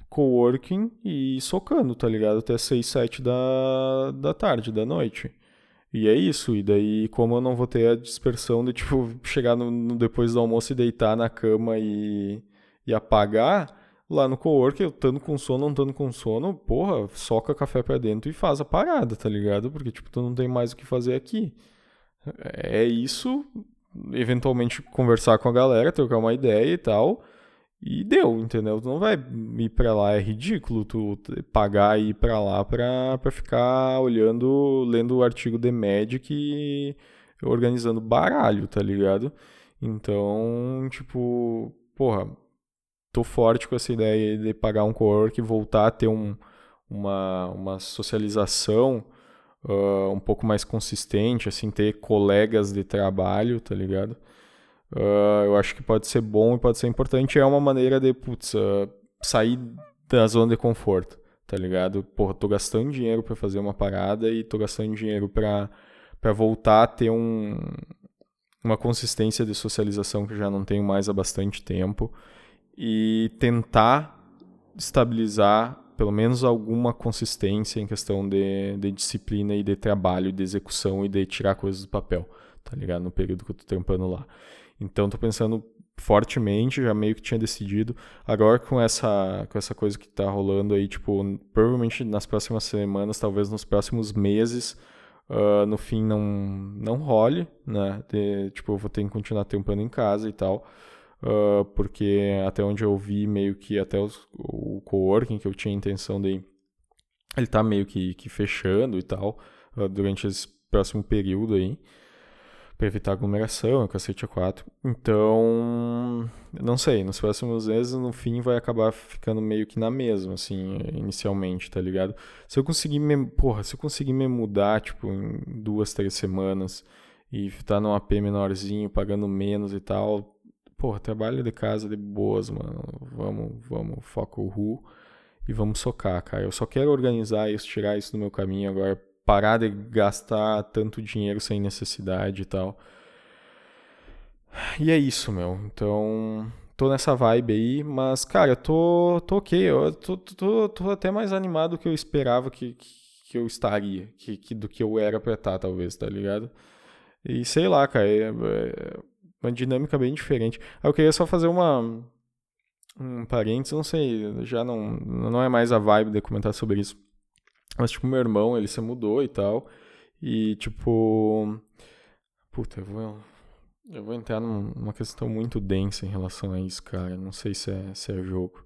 Speaker 1: coworking e socando, tá ligado? Até 6, 7 da, da tarde, da noite. E é isso. E daí, como eu não vou ter a dispersão de, tipo, chegar no, no depois do almoço e deitar na cama e, e apagar lá no coworker, eu estando com sono, não estando com sono, porra, soca café pra dentro e faz a parada, tá ligado? Porque, tipo, tu não tem mais o que fazer aqui. É isso, eventualmente conversar com a galera, trocar uma ideia e tal, e deu, entendeu? Tu não vai ir pra lá, é ridículo tu pagar e ir pra lá pra, pra ficar olhando, lendo o artigo The Magic e organizando baralho, tá ligado? Então, tipo, porra, tô forte com essa ideia de pagar um co-work e voltar a ter um, uma, uma socialização uh, um pouco mais consistente, assim, ter colegas de trabalho, tá ligado? Uh, eu acho que pode ser bom e pode ser importante. É uma maneira de, putz, uh, sair da zona de conforto, tá ligado? Porra, tô gastando dinheiro para fazer uma parada e tô gastando dinheiro para voltar a ter um, uma consistência de socialização que eu já não tenho mais há bastante tempo e tentar estabilizar pelo menos alguma consistência em questão de, de disciplina e de trabalho, de execução e de tirar coisas do papel, tá ligado? No período que eu tô trampando lá. Então tô pensando fortemente, já meio que tinha decidido. Agora com essa com essa coisa que tá rolando aí, tipo, provavelmente nas próximas semanas, talvez nos próximos meses, uh, no fim não não role, né? De, tipo, eu vou ter que continuar trampando em casa e tal. Uh, porque até onde eu vi, meio que até os, o coworking que eu tinha intenção de ele tá meio que, que fechando e tal, uh, durante esse próximo período aí para evitar aglomeração, cacete A4. Então, não sei, nos próximos meses, no fim, vai acabar ficando meio que na mesma, assim, inicialmente, tá ligado? Se eu conseguir me, porra, se eu conseguir me mudar, tipo, em duas, três semanas e estar num AP menorzinho, pagando menos e tal, porra, trabalho de casa de boas, mano, vamos, vamos, foco o RU e vamos socar, cara. Eu só quero organizar isso, tirar isso do meu caminho agora parar de gastar tanto dinheiro sem necessidade e tal. E é isso, meu. Então, tô nessa vibe aí, mas, cara, tô, tô ok. Eu tô, tô, tô até mais animado do que eu esperava que, que eu estaria, que, que, do que eu era pra estar, talvez, tá ligado? E sei lá, cara, é, é uma dinâmica bem diferente. Eu queria só fazer uma. Um parênteses, não sei, já não, não é mais a vibe de comentar sobre isso. Mas, tipo, meu irmão, ele se mudou e tal. E, tipo. Puta, eu vou. Eu vou entrar numa questão muito densa em relação a isso, cara. Não sei se é, se é jogo.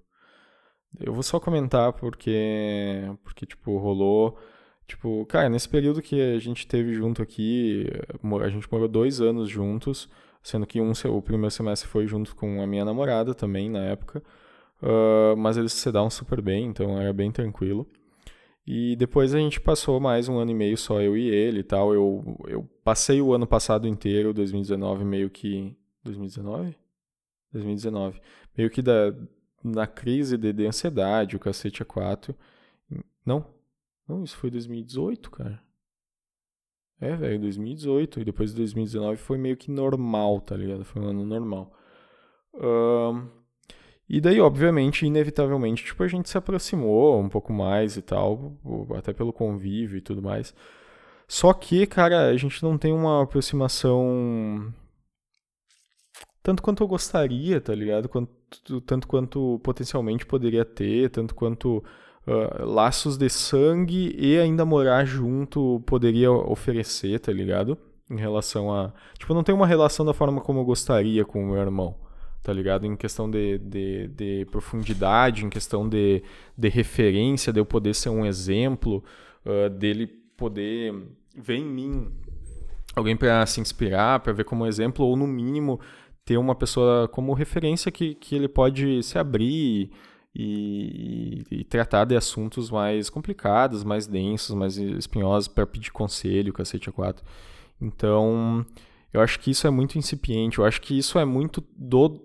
Speaker 1: Eu vou só comentar porque. Porque, tipo, rolou. Tipo, cara, nesse período que a gente teve junto aqui, a gente morou dois anos juntos, sendo que um, o primeiro semestre foi junto com a minha namorada também, na época. Uh, mas eles se davam super bem, então era bem tranquilo. E depois a gente passou mais um ano e meio só eu e ele e tal. Eu, eu passei o ano passado inteiro, 2019, meio que. 2019? 2019. Meio que da, na crise de, de ansiedade, o cacete A4. Não? Não, isso foi 2018, cara. É, velho, 2018. E depois de 2019 foi meio que normal, tá ligado? Foi um ano normal. Um, e daí, obviamente, inevitavelmente, tipo, a gente se aproximou um pouco mais e tal, até pelo convívio e tudo mais. Só que, cara, a gente não tem uma aproximação tanto quanto eu gostaria, tá ligado? Quanto, tanto quanto potencialmente poderia ter, tanto quanto uh, laços de sangue e ainda morar junto poderia oferecer, tá ligado? Em relação a. Tipo, não tem uma relação da forma como eu gostaria com o meu irmão tá ligado? Em questão de, de, de profundidade, em questão de, de referência, de eu poder ser um exemplo, uh, dele poder ver em mim alguém para se inspirar, para ver como exemplo, ou no mínimo ter uma pessoa como referência que, que ele pode se abrir e, e, tratar de assuntos mais complicados, mais densos, mais espinhosos, para pedir conselho, cacete a quatro. Então, eu acho que isso é muito incipiente, eu acho que isso é muito do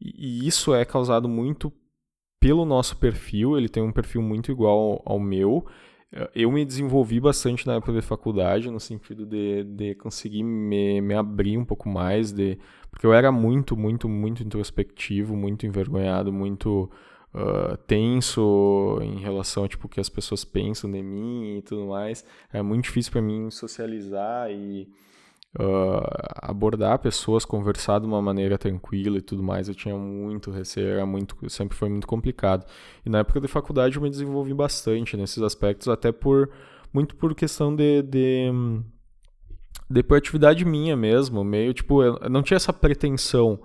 Speaker 1: e isso é causado muito pelo nosso perfil, ele tem um perfil muito igual ao meu. Eu me desenvolvi bastante na época da faculdade, no sentido de, de conseguir me, me abrir um pouco mais, de, porque eu era muito, muito, muito introspectivo, muito envergonhado, muito uh, tenso em relação tipo, que as pessoas pensam de mim e tudo mais. É muito difícil para mim socializar e uh, abordar pessoas, conversar de uma maneira tranquila e tudo mais. Eu tinha muito receio, era muito, sempre foi muito complicado. E na época de faculdade eu me desenvolvi bastante nesses aspectos, até por muito por questão de, de, de atividade minha mesmo, meio tipo, eu não tinha essa pretensão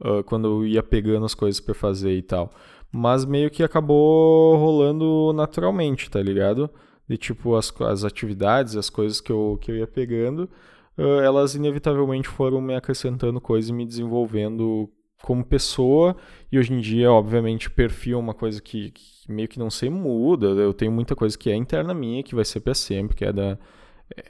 Speaker 1: uh, quando eu ia pegando as coisas para fazer e tal. Mas meio que acabou rolando naturalmente, tá ligado? De tipo, as, as atividades, as coisas que eu, que eu ia pegando, uh, elas inevitavelmente foram me acrescentando coisas e me desenvolvendo como pessoa. E hoje em dia, obviamente, perfil é uma coisa que, que meio que não se muda. Eu tenho muita coisa que é interna minha, que vai ser pra sempre, que é da.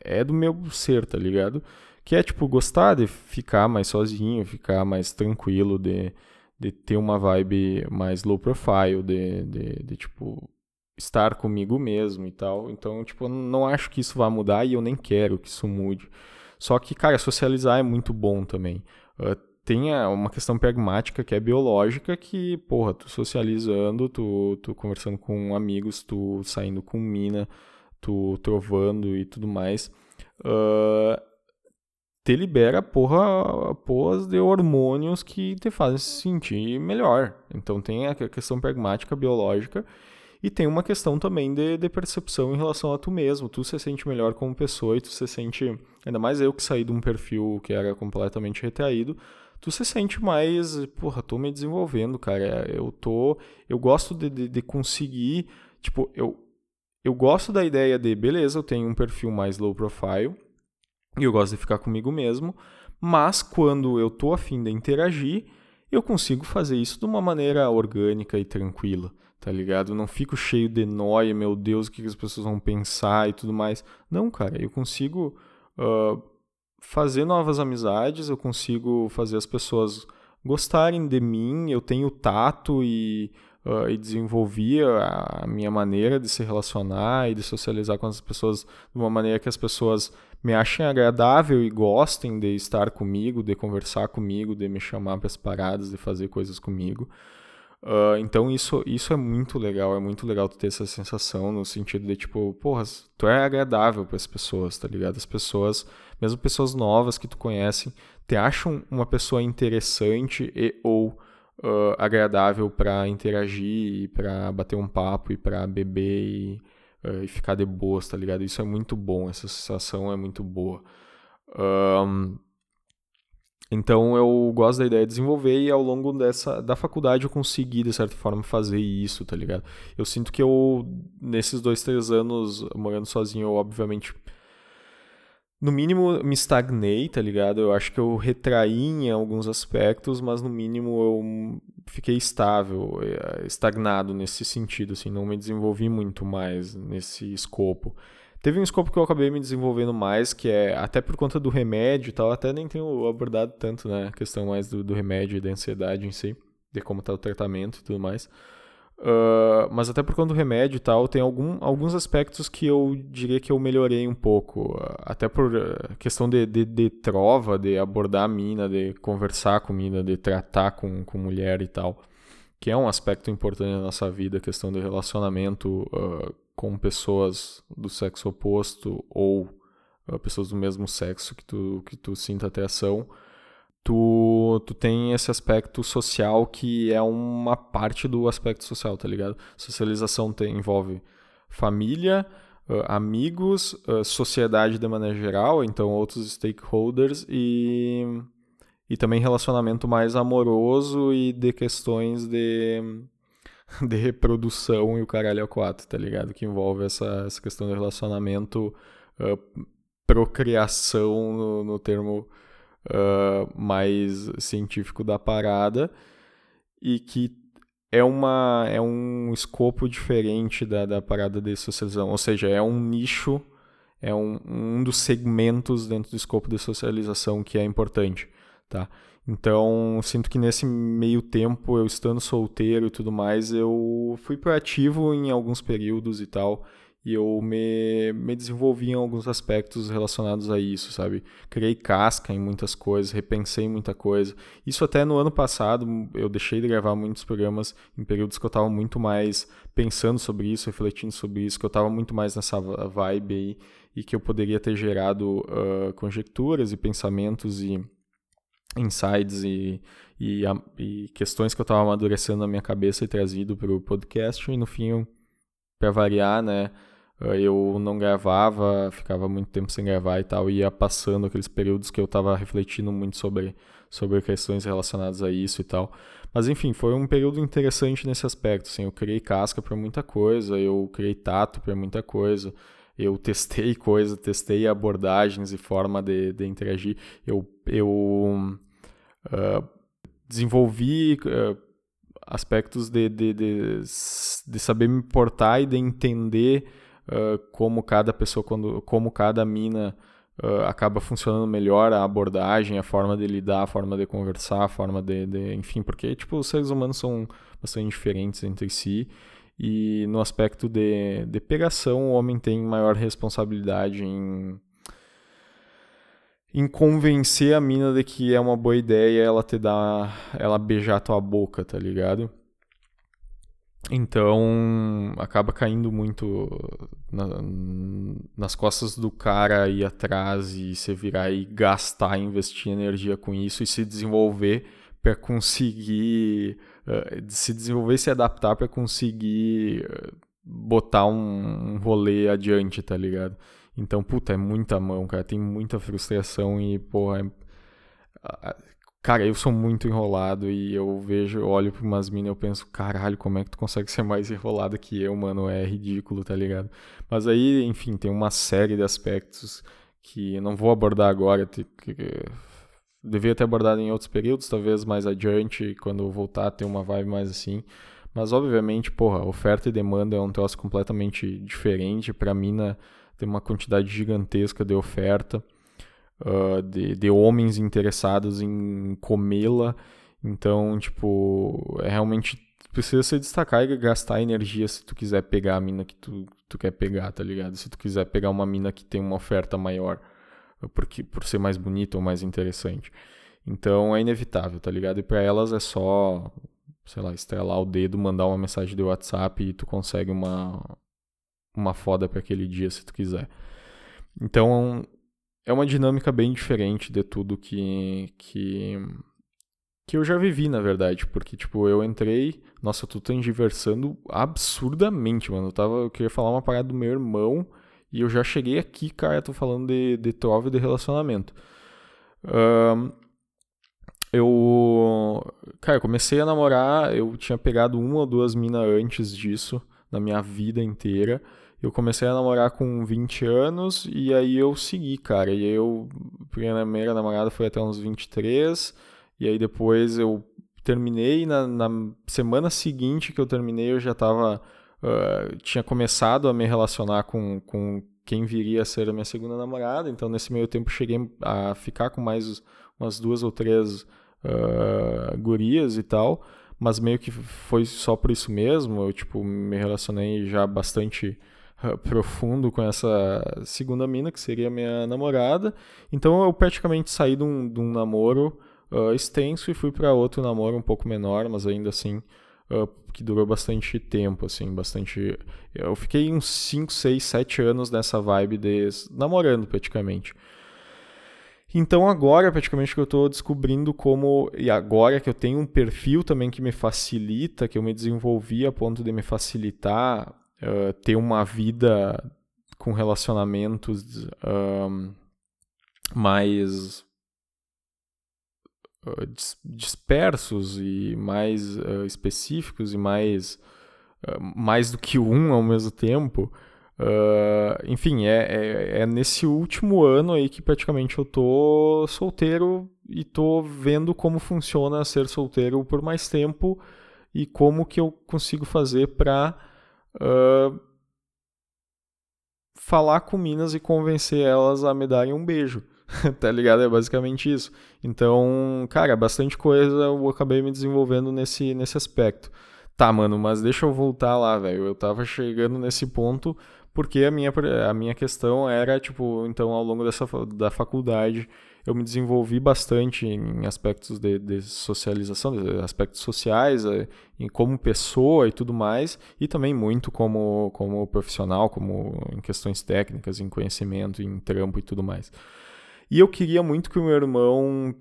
Speaker 1: É do meu ser, tá ligado? Que é, tipo, gostar de ficar mais sozinho, ficar mais tranquilo, de, de ter uma vibe mais low profile, de, de, de, tipo, estar comigo mesmo e tal. Então, tipo, não acho que isso vá mudar e eu nem quero que isso mude. Só que, cara, socializar é muito bom também. Uh, tem uma questão pragmática que é biológica que, porra, tu socializando, tu, tu conversando com amigos, tu saindo com mina, tu trovando e tudo mais, uh, te libera, porra, porras de hormônios que te fazem se sentir melhor. Então tem a questão pragmática, biológica, e tem uma questão também de, de, percepção em relação a tu mesmo. Tu se sente melhor como pessoa e tu se sente. Ainda mais eu que saí de um perfil que era completamente retraído. Tu se sente mais. Porra, tô me desenvolvendo, cara. Eu tô. Eu gosto de, de, de conseguir. Tipo, eu, eu gosto da ideia de, beleza, eu tenho um perfil mais low profile e eu gosto de ficar comigo mesmo, mas quando eu tô afim de interagir, eu consigo fazer isso de uma maneira orgânica e tranquila, tá ligado? Eu não fico cheio de noia, meu Deus, o que as pessoas vão pensar e tudo mais. Não, cara, eu consigo uh, fazer novas amizades, eu consigo fazer as pessoas gostarem de mim, eu tenho tato e, uh, e desenvolvi a minha maneira de se relacionar e de socializar com as pessoas de uma maneira que as pessoas me achem agradável e gostem de estar comigo, de conversar comigo, de me chamar para as paradas, de fazer coisas comigo. Uh, então isso, isso é muito legal, é muito legal tu ter essa sensação no sentido de tipo, porra, tu é agradável para as pessoas, tá ligado? As pessoas, mesmo pessoas novas que tu conhece, te acham uma pessoa interessante e ou uh, agradável para interagir e para bater um papo e para beber e uh, e ficar de boas, tá ligado? Isso é muito bom, essa sensação é muito boa. Um, então eu gosto da ideia de desenvolver e ao longo dessa da faculdade eu consegui de certa forma fazer isso, tá ligado? Eu sinto que eu nesses dois três anos morando sozinho eu obviamente no mínimo me estagnei, tá ligado? Eu acho que eu retraí em alguns aspectos, mas no mínimo eu fiquei estável, eh, estagnado nesse sentido, assim, não me desenvolvi muito mais nesse escopo. Teve um escopo que eu acabei me desenvolvendo mais, que é até por conta do remédio e tal, até nem tenho abordado tanto, né, a questão mais do, do remédio e da ansiedade em si, de como tá o tratamento e tudo mais. Uh, mas até por conta do remédio e tal, tem algum, alguns aspectos que eu diria que eu melhorei um pouco. Uh, até por uh, questão de, de, de, trova, de abordar a mina, de conversar com mina, de tratar com, com mulher e tal. Que é um aspecto importante na nossa vida, a questão do relacionamento com pessoas do sexo oposto ou pessoas do mesmo sexo que tu, que tu sinta atração tu, tu tem esse aspecto social que é uma parte do aspecto social, tá ligado? Socialização tem, envolve família, uh, amigos, uh, sociedade de maneira geral, então outros stakeholders e, e também relacionamento mais amoroso e de questões de, de reprodução e o caralho é quatro, tá ligado? Que envolve essa, essa questão de relacionamento, uh, procriação no, no termo uh, mais científico da parada e que é, uma, é um escopo diferente da, da parada de socialização, ou seja, é um nicho, é um, um dos segmentos dentro do escopo de socialização que é importante, tá? Então, sinto que nesse meio tempo, eu estando solteiro e tudo mais, eu fui proativo em alguns períodos e tal, e eu me, me desenvolvi em alguns aspectos relacionados a isso, sabe? Criei casca em muitas coisas, repensei muita coisa. Isso até no ano passado, eu deixei de gravar muitos programas em períodos que eu estava muito mais pensando sobre isso, refletindo sobre isso, que eu estava muito mais nessa vibe aí e que eu poderia ter gerado uh, conjecturas e pensamentos e insights e, e, e questões que eu estava amadurecendo na minha cabeça e trazido para o podcast. E no fim, para variar, né? Eu não gravava, ficava muito tempo sem gravar e tal, ia passando aqueles períodos que eu estava refletindo muito sobre, sobre questões relacionadas a isso e tal. Mas enfim, foi um período interessante nesse aspecto. Assim, eu criei casca para muita coisa, eu criei tato para muita coisa, eu testei coisa, testei abordagens e forma de, de interagir. Eu, eu uh, desenvolvi uh, aspectos de, de, de, de, saber me portar e de entender uh, como cada pessoa, quando, como cada mina acaba funcionando melhor, a abordagem, a forma de lidar, a forma de conversar, a forma de, de enfim, porque tipo, os seres humanos são bastante diferentes entre si e no aspecto de, de pegação, o homem tem maior responsabilidade em, em convencer a mina de que é uma boa ideia ela te dar, ela beijar tua boca, tá ligado? Então acaba caindo muito na, nas costas do cara ir atrás e se virar e gastar, investir energia com isso e se desenvolver para conseguir uh, se desenvolver e se adaptar para conseguir uh, botar um, um rolê adiante, tá ligado? Então, puta, é muita mão, cara. Tem muita frustração e, porra. É... Cara, eu sou muito enrolado e eu vejo, eu olho pra umas minas e eu penso, caralho, como é que tu consegue ser mais enrolado que eu, mano? É ridículo, tá ligado? Mas aí, enfim, tem uma série de aspectos que não vou abordar agora, que devia ter abordado em outros períodos, talvez mais adiante, quando eu voltar, ter uma vibe mais assim. Mas, obviamente, porra, oferta e demanda é um troço completamente diferente. Pra mina tem uma quantidade gigantesca de oferta, uh, de, de homens interessados em comê-la. Então, tipo, é realmente precisa se destacar e gastar energia se tu quiser pegar a mina que tu, tu quer pegar, tá ligado? Se tu quiser pegar uma mina que tem uma oferta maior porque, por ser mais bonita ou mais interessante. Então é inevitável, tá ligado? E para elas é só, sei lá, estrelar o dedo, mandar uma mensagem de WhatsApp e tu consegue uma, uma foda para aquele dia se tu quiser. Então é uma dinâmica bem diferente de tudo que, que, que eu já vivi, na verdade. Porque, tipo, eu entrei. Nossa, tu tá diversando absurdamente, mano. Eu, tava, eu queria falar uma parada do meu irmão. E eu já cheguei aqui, cara, tô falando de, de e de relacionamento. Um, eu. Cara, eu comecei a namorar, eu tinha pegado uma ou duas minas antes disso, na minha vida inteira. Eu comecei a namorar com 20 anos e aí eu segui, cara. E eu. Primeira namorada foi até uns 23. E aí depois eu terminei. Na, na semana seguinte que eu terminei, eu já tava uh, tinha começado a me relacionar com, com quem viria a ser a minha segunda namorada, então nesse meio tempo cheguei a ficar com mais umas duas ou três uh, gurias e tal, mas meio que foi só por isso mesmo, eu tipo me relacionei já bastante profundo com essa segunda mina, que seria minha namorada, então eu praticamente saí de um, de um namoro uh, extenso e fui para outro namoro um pouco menor, mas ainda assim uh, que durou bastante tempo, assim, bastante. Eu fiquei uns 5, 6, 7 anos nessa vibe de namorando praticamente. Então agora praticamente que eu estou descobrindo como e agora que eu tenho um perfil também que me facilita, que eu me desenvolvi a ponto de me facilitar uh, ter uma vida com relacionamentos um, mais uh, dispersos e mais uh, específicos e mais, mais do que um ao mesmo tempo. enfim, é, é, é, nesse último ano aí que praticamente eu tô solteiro e tô vendo como funciona ser solteiro por mais tempo e como que eu consigo fazer para falar com Minas e convencer elas a me darem um beijo. tá ligado? É basicamente isso. Então, cara, bastante coisa eu acabei me desenvolvendo nesse, nesse aspecto. Tá, mano, mas deixa eu voltar lá, velho. Eu tava chegando nesse ponto porque a minha, a minha questão era, tipo, então ao longo dessa, da faculdade eu me desenvolvi bastante em aspectos de, de socialização, de aspectos sociais, eh, em como pessoa e tudo mais, e também muito como, como profissional, como em questões técnicas, em conhecimento, em trampo e tudo mais. E eu queria muito que o meu irmão,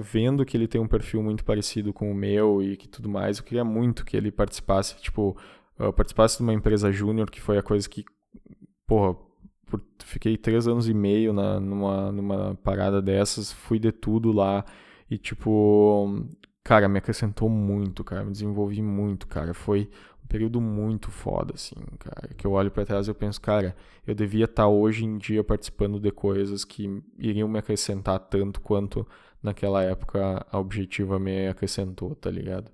Speaker 1: vendo que ele tem um perfil muito parecido com o meu e que tudo mais, eu queria muito que ele participasse, tipo, participasse de uma empresa júnior, que foi a coisa que, porra, por, fiquei três anos e meio na, numa, numa parada dessas, fui de tudo lá e, tipo, cara, me acrescentou muito, cara, me desenvolvi muito, cara. Foi um período muito foda, assim, cara. Que eu olho para trás e eu penso, cara, eu devia estar tá hoje em dia participando de coisas que iriam me acrescentar tanto quanto naquela época a Objetiva me acrescentou, tá ligado?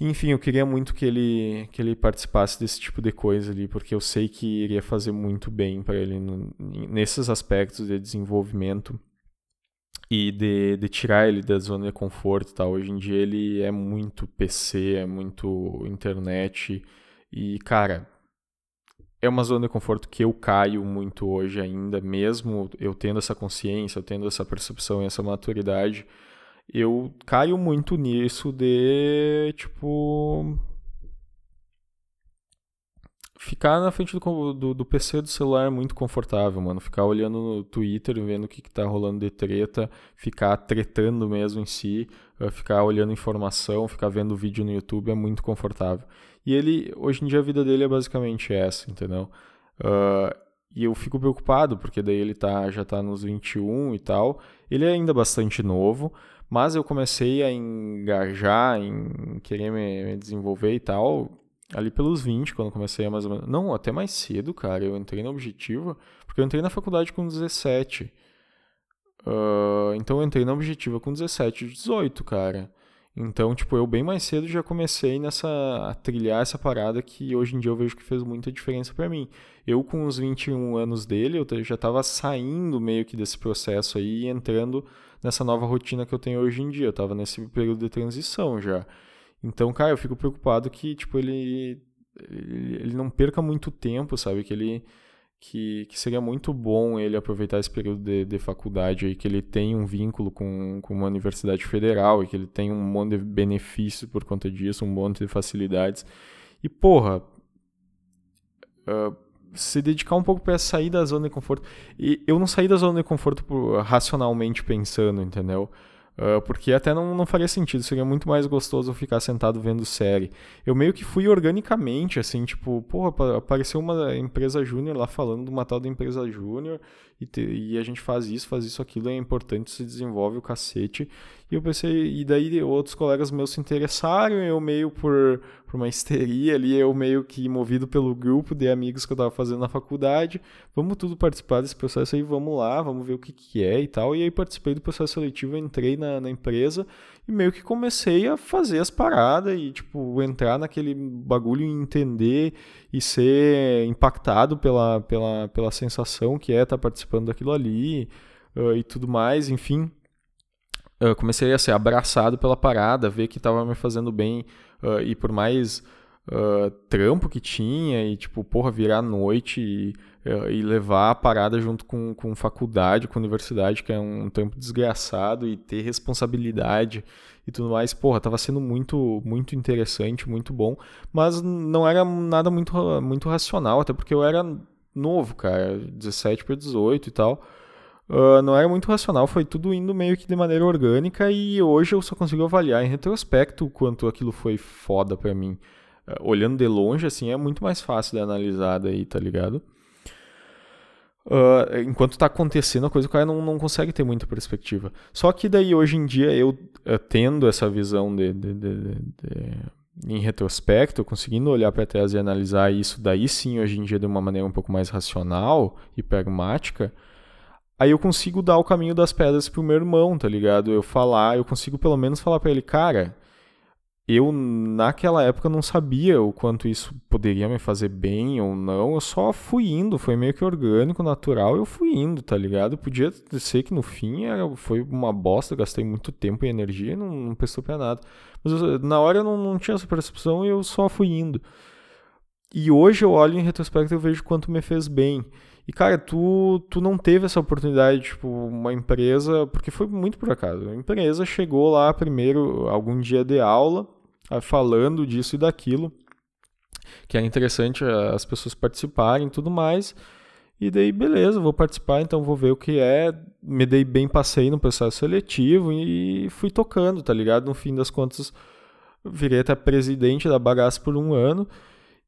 Speaker 1: Enfim, eu queria muito que ele, que ele participasse desse tipo de coisa ali, porque eu sei que iria fazer muito bem para ele no, nesses aspectos de desenvolvimento e de, de tirar ele da zona de conforto e tal. Hoje em dia ele é muito PC, é muito internet e, cara, é uma zona de conforto que eu caio muito hoje ainda, mesmo eu tendo essa consciência, eu tendo essa percepção e essa maturidade eu caio muito nisso de, tipo. Ficar na frente do, do, do, PC do celular é muito confortável, mano. Ficar olhando no Twitter, vendo o que, que tá rolando de treta, ficar tretando mesmo em si, eh, ficar olhando informação, ficar vendo vídeo no YouTube é muito confortável. E ele, hoje em dia, a vida dele é basicamente essa, entendeu? Uh, e eu fico preocupado, porque daí ele tá, já tá nos 21 e tal. Ele é ainda bastante novo, mas eu comecei a engajar em querer me, me desenvolver e tal, ali pelos 20, quando comecei mais ou menos. Não, até mais cedo, cara. Eu entrei no Objetiva, porque eu entrei na faculdade com 17. Uh, então eu entrei na Objetiva com 17, 18, cara. Então, tipo, eu bem mais cedo já comecei nessa a trilhar essa parada que hoje em dia eu vejo que fez muita diferença para mim. Eu com os 21 anos dele, eu já tava saindo meio que desse processo aí e entrando nessa nova rotina que eu tenho hoje em dia. Eu tava nesse período de transição já. Então, cara, eu fico preocupado que, tipo, ele, ele, ele não perca muito tempo, sabe? Que ele. Que, que seria muito bom ele aproveitar esse período de, de faculdade aí, que ele tem um vínculo com, com uma universidade federal e que ele tem um monte de benefícios por conta disso, um monte de facilidades. E, porra, uh, se dedicar um pouco para sair da zona de conforto. E eu não saí da zona de conforto por, racionalmente pensando, entendeu? Uh, porque até não, não faria sentido, seria muito mais gostoso ficar sentado vendo série. Eu meio que fui organicamente, assim, tipo, porra, apareceu uma empresa júnior lá falando de uma tal da empresa júnior e, e a gente faz isso, faz isso, aquilo, é importante, se desenvolve o cacete. E eu pensei, e daí outros colegas meus se interessaram, eu meio por, por uma histeria ali, eu meio que movido pelo grupo de amigos que eu tava fazendo na faculdade, vamos tudo participar desse processo aí, vamos lá, vamos ver o que que é e tal. E aí participei do processo seletivo, entrei na, na empresa e meio que comecei a fazer as paradas e, tipo, entrar naquele bagulho e entender e ser impactado pela, pela, pela sensação que é estar tá participando daquilo ali uh, e tudo mais, enfim. Eu comecei a ser abraçado pela parada, ver que estava me fazendo bem uh, e por mais trampo que tinha e tipo, porra, virar noite e, e, levar a parada junto com, com faculdade, com universidade, que é um trampo desgraçado e ter responsabilidade e tudo mais, porra, tava sendo muito muito interessante, muito bom, mas não era nada muito muito racional, até porque eu era novo, cara, 17 para 18 e tal. Uh, não era muito racional, foi tudo indo meio que de maneira orgânica e hoje eu só consigo avaliar em retrospecto o quanto aquilo foi foda pra mim. Uh, olhando de longe, assim, é muito mais fácil de analisar daí, tá ligado? Uh, enquanto tá acontecendo a coisa, o cara não, não consegue ter muita perspectiva. Só que daí, hoje em dia, eu tendo essa visão de, de, de, de em retrospecto, conseguindo olhar para trás e analisar isso, daí sim, hoje em dia, de uma maneira um pouco mais racional e pragmática, Aí eu consigo dar o caminho das pedras pro meu irmão, tá ligado? Eu falar, eu consigo pelo menos falar para ele, cara, eu naquela época não sabia o quanto isso poderia me fazer bem ou não, eu só fui indo, foi meio que orgânico, natural, eu fui indo, tá ligado? Podia ser que no fim era, foi uma bosta, gastei muito tempo e energia e não, não prestou pra nada. Mas eu, na hora eu não, não tinha essa percepção e eu só fui indo. e hoje eu olho em retrospecto e vejo quanto me fez bem. E, cara, tu, tu não teve essa oportunidade, tipo, uma empresa, porque foi muito por acaso. A empresa chegou lá primeiro, algum dia de aula, falando disso e daquilo, que é interessante as pessoas participarem e tudo mais. E daí, beleza, vou participar, então vou ver o que é. Me dei bem, passei no processo seletivo e fui tocando, tá ligado? No fim das contas, virei até presidente da bagaça por um ano.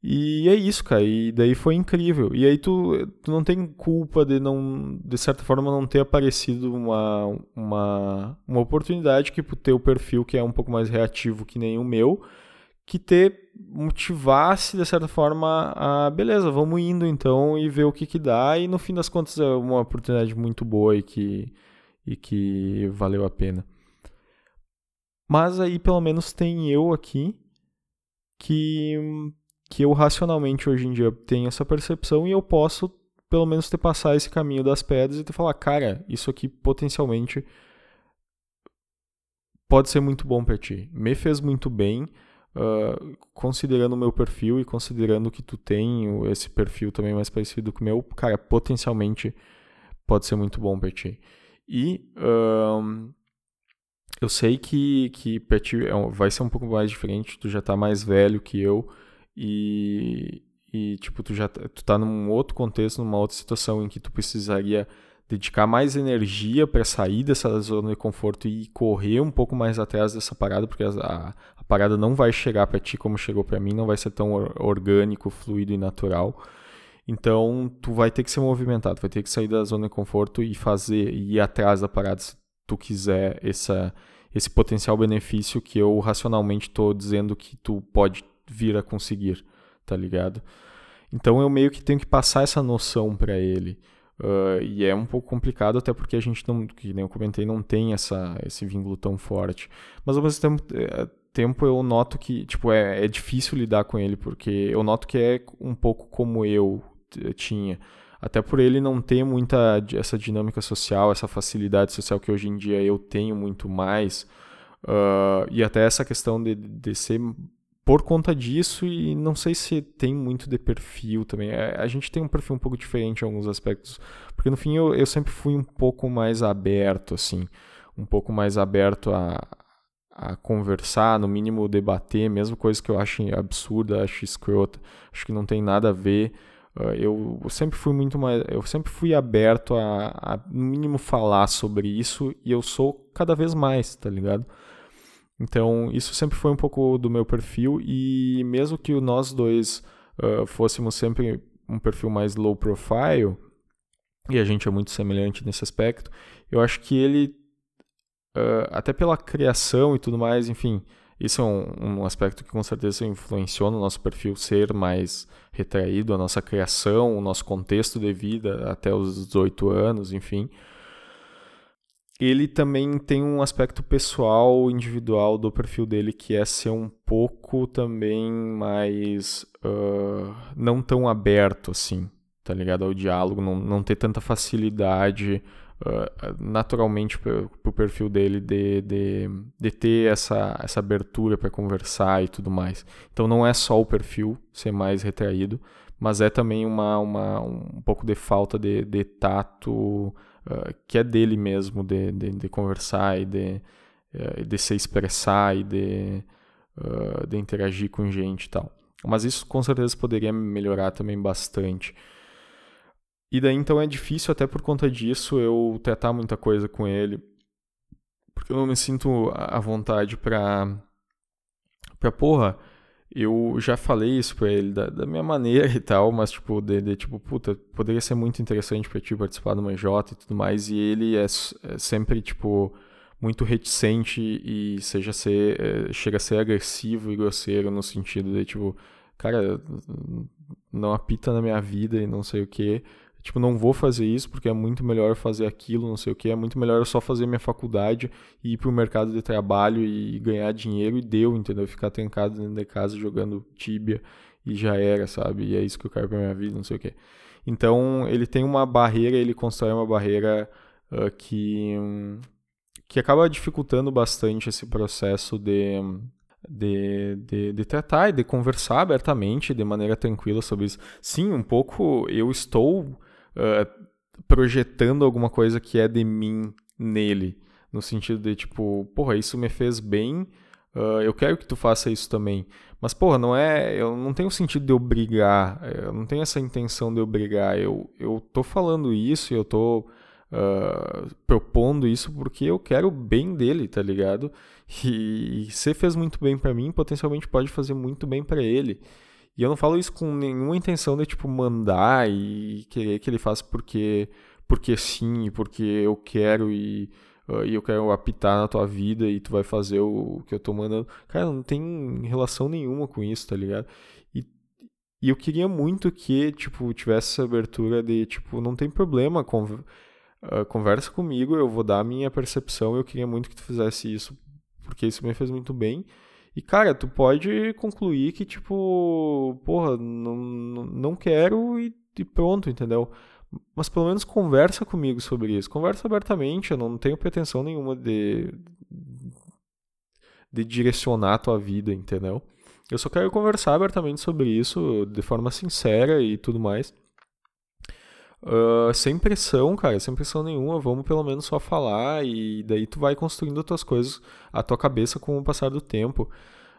Speaker 1: E é isso, cara. E daí foi incrível. E aí tu, tu não tem culpa de não, de certa forma, não ter aparecido uma, uma, uma oportunidade que pro teu perfil, que é um pouco mais reativo que nem o meu, que te motivasse, de certa forma, a beleza, vamos indo então e ver o que que dá. E no fim das contas é uma oportunidade muito boa e que, e que valeu a pena. Mas aí pelo menos tem eu aqui que que eu racionalmente hoje em dia tenho essa percepção e eu posso pelo menos ter passar esse caminho das pedras e ter falar, cara, isso aqui potencialmente pode ser muito bom para ti. Me fez muito bem, uh, considerando o meu perfil e considerando que tu tem esse perfil também mais parecido com o meu, cara, potencialmente pode ser muito bom para ti. E eu sei que, que pra ti é vai ser um pouco mais diferente, tu já tá mais velho que eu, e, e tipo, tu já tu tá num outro contexto, numa outra situação em que tu precisaria dedicar mais energia para sair dessa zona de conforto e correr um pouco mais atrás dessa parada, porque a, a parada não vai chegar para ti como chegou para mim, não vai ser tão orgânico, fluido e natural. Então, tu vai ter que ser movimentado, vai ter que sair da zona de conforto e fazer, e ir atrás da parada se tu quiser essa, esse potencial benefício que eu racionalmente estou dizendo que tu pode vir a conseguir, tá ligado? Então eu meio que tenho que passar essa noção para ele. Uh, e é um pouco complicado, até porque a gente não, que nem eu comentei, não tem essa, esse vínculo tão forte. Mas ao mesmo tempo, é, tempo eu noto que tipo, é, é difícil lidar com ele, porque eu noto que é um pouco como eu tinha. Até por ele não ter muita essa dinâmica social, essa facilidade social que hoje em dia eu tenho muito mais. Uh, e até essa questão de, de ser por conta disso e não sei se tem muito de perfil também. É, a gente tem um perfil um pouco diferente em alguns aspectos, porque no fim eu, eu sempre fui um pouco mais aberto, assim, um pouco mais aberto a, a conversar, no mínimo debater, mesmo coisa que eu acho absurda, acho escrota, acho que não tem nada a ver. Uh, eu sempre fui muito mais, eu sempre fui aberto a, a no mínimo falar sobre isso e eu sou cada vez mais, tá ligado? Então, isso sempre foi um pouco do meu perfil, e mesmo que nós dois uh, fôssemos sempre um perfil mais low profile, e a gente é muito semelhante nesse aspecto, eu acho que ele, uh, até pela criação e tudo mais, enfim, isso é um, um, aspecto que com certeza influenciou no nosso perfil ser mais retraído, a nossa criação, o nosso contexto de vida até os 18 anos, enfim ele também tem um aspecto pessoal, individual do perfil dele, que é ser um pouco também mais. Uh, não tão aberto assim, tá ligado? Ao diálogo, não, não ter tanta facilidade uh, naturalmente pro, perfil dele de, de, de ter essa, essa abertura para conversar e tudo mais. Então não é só o perfil ser mais retraído, mas é também uma, uma, um pouco de falta de, de tato uh, que é dele mesmo, de, de, de conversar e de, uh, de se expressar e de, uh, de interagir com gente e tal. Mas isso com certeza poderia melhorar também bastante. E daí então é difícil até por conta disso eu tratar muita coisa com ele. Porque eu não me sinto à vontade pra. pra porra eu já falei isso pra ele da, da minha maneira e tal, mas tipo, de, tipo, puta, poderia ser muito interessante pra ti participar do Manjota e tudo mais, e ele é, é sempre, tipo, muito reticente e seja ser, é, chega a ser agressivo e grosseiro no sentido de, tipo, cara, não apita na minha vida e não sei o que tipo, não vou fazer isso porque é muito melhor fazer aquilo, não sei o que, é muito melhor eu só fazer minha faculdade e ir pro mercado de trabalho e ganhar dinheiro e deu, entendeu? Ficar trancado dentro de casa jogando Tibia e já era, sabe? E é isso que eu quero pra minha vida, não sei o que. Então, ele tem uma barreira, ele constrói uma barreira uh, que, um, que acaba dificultando bastante esse processo de, de, de, de tratar e de conversar abertamente, de maneira tranquila sobre isso. Sim, um pouco eu estou uh, projetando alguma coisa que é de mim nele, no sentido de tipo, porra, isso me fez bem, uh, eu quero que tu faça isso também. Mas, porra, não é. Eu não tenho sentido de obrigar, eu não tenho essa intenção de obrigar. Eu, eu tô falando isso eu tô uh, propondo isso porque eu quero o bem dele, tá ligado? E, e se fez muito bem para mim, potencialmente pode fazer muito bem para ele. E eu não falo isso com nenhuma intenção de, tipo, mandar e querer que ele faça porque, porque sim, porque eu quero e, uh, e eu quero apitar na tua vida e tu vai fazer o, o que eu tô mandando. Cara, não tem relação nenhuma com isso, tá ligado? E, e eu queria muito que, tipo, tivesse essa abertura de, tipo, não tem problema, uh, conversa comigo, eu vou dar a minha percepção, eu queria muito que tu fizesse isso, porque isso me fez muito bem. E, cara, tu pode concluir que, tipo, porra, não, não quero e, e pronto, entendeu? Mas pelo menos conversa comigo sobre isso. Conversa abertamente, eu não tenho pretensão nenhuma de, de direcionar a tua vida, entendeu? Eu só quero conversar abertamente sobre isso, de forma sincera e tudo mais. Uh, sem pressão, cara, sem pressão nenhuma, vamos pelo menos só falar e daí tu vai construindo as tuas coisas, a tua cabeça com o passar do tempo.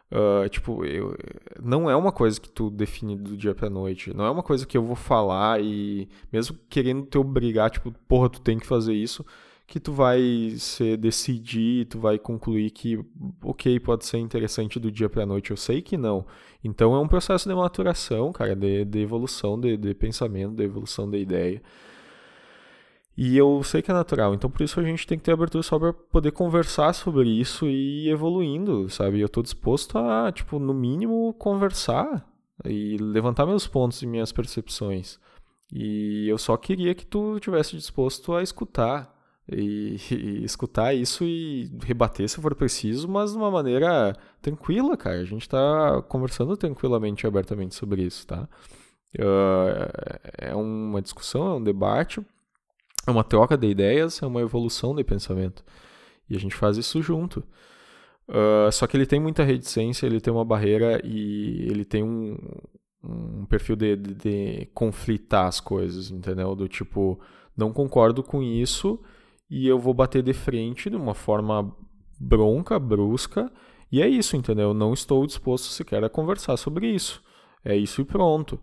Speaker 1: Uh, tipo, eu, não é uma coisa que tu define do dia pra noite. Não é uma coisa que eu vou falar e, mesmo querendo te obrigar, tipo, porra, tu tem que fazer isso, que tu vai se decidir, tu vai concluir que, ok, pode ser interessante do dia pra noite. Eu sei que não. Então é um processo de maturação, cara, de, de evolução de, de pensamento, de evolução da ideia. E eu sei que é natural, então por isso a gente tem que ter abertura só para poder conversar sobre isso e ir evoluindo, sabe? Eu tô disposto a, tipo, no mínimo conversar e levantar meus pontos e minhas percepções. E eu só queria que tu tivesse disposto a escutar e, e, escutar isso e rebater se for preciso, mas de uma maneira tranquila, cara. A gente tá conversando tranquilamente e abertamente sobre isso, tá? Uh, é uma discussão, é um debate é uma troca de ideias, é uma evolução de pensamento. E a gente faz isso junto. Uh, só que ele tem muita reticência, ele tem uma barreira e ele tem um, um perfil de, de, de, conflitar as coisas, entendeu? Do tipo, não concordo com isso e eu vou bater de frente de uma forma bronca, brusca, e é isso, entendeu? Não estou disposto sequer a conversar sobre isso. É isso e pronto.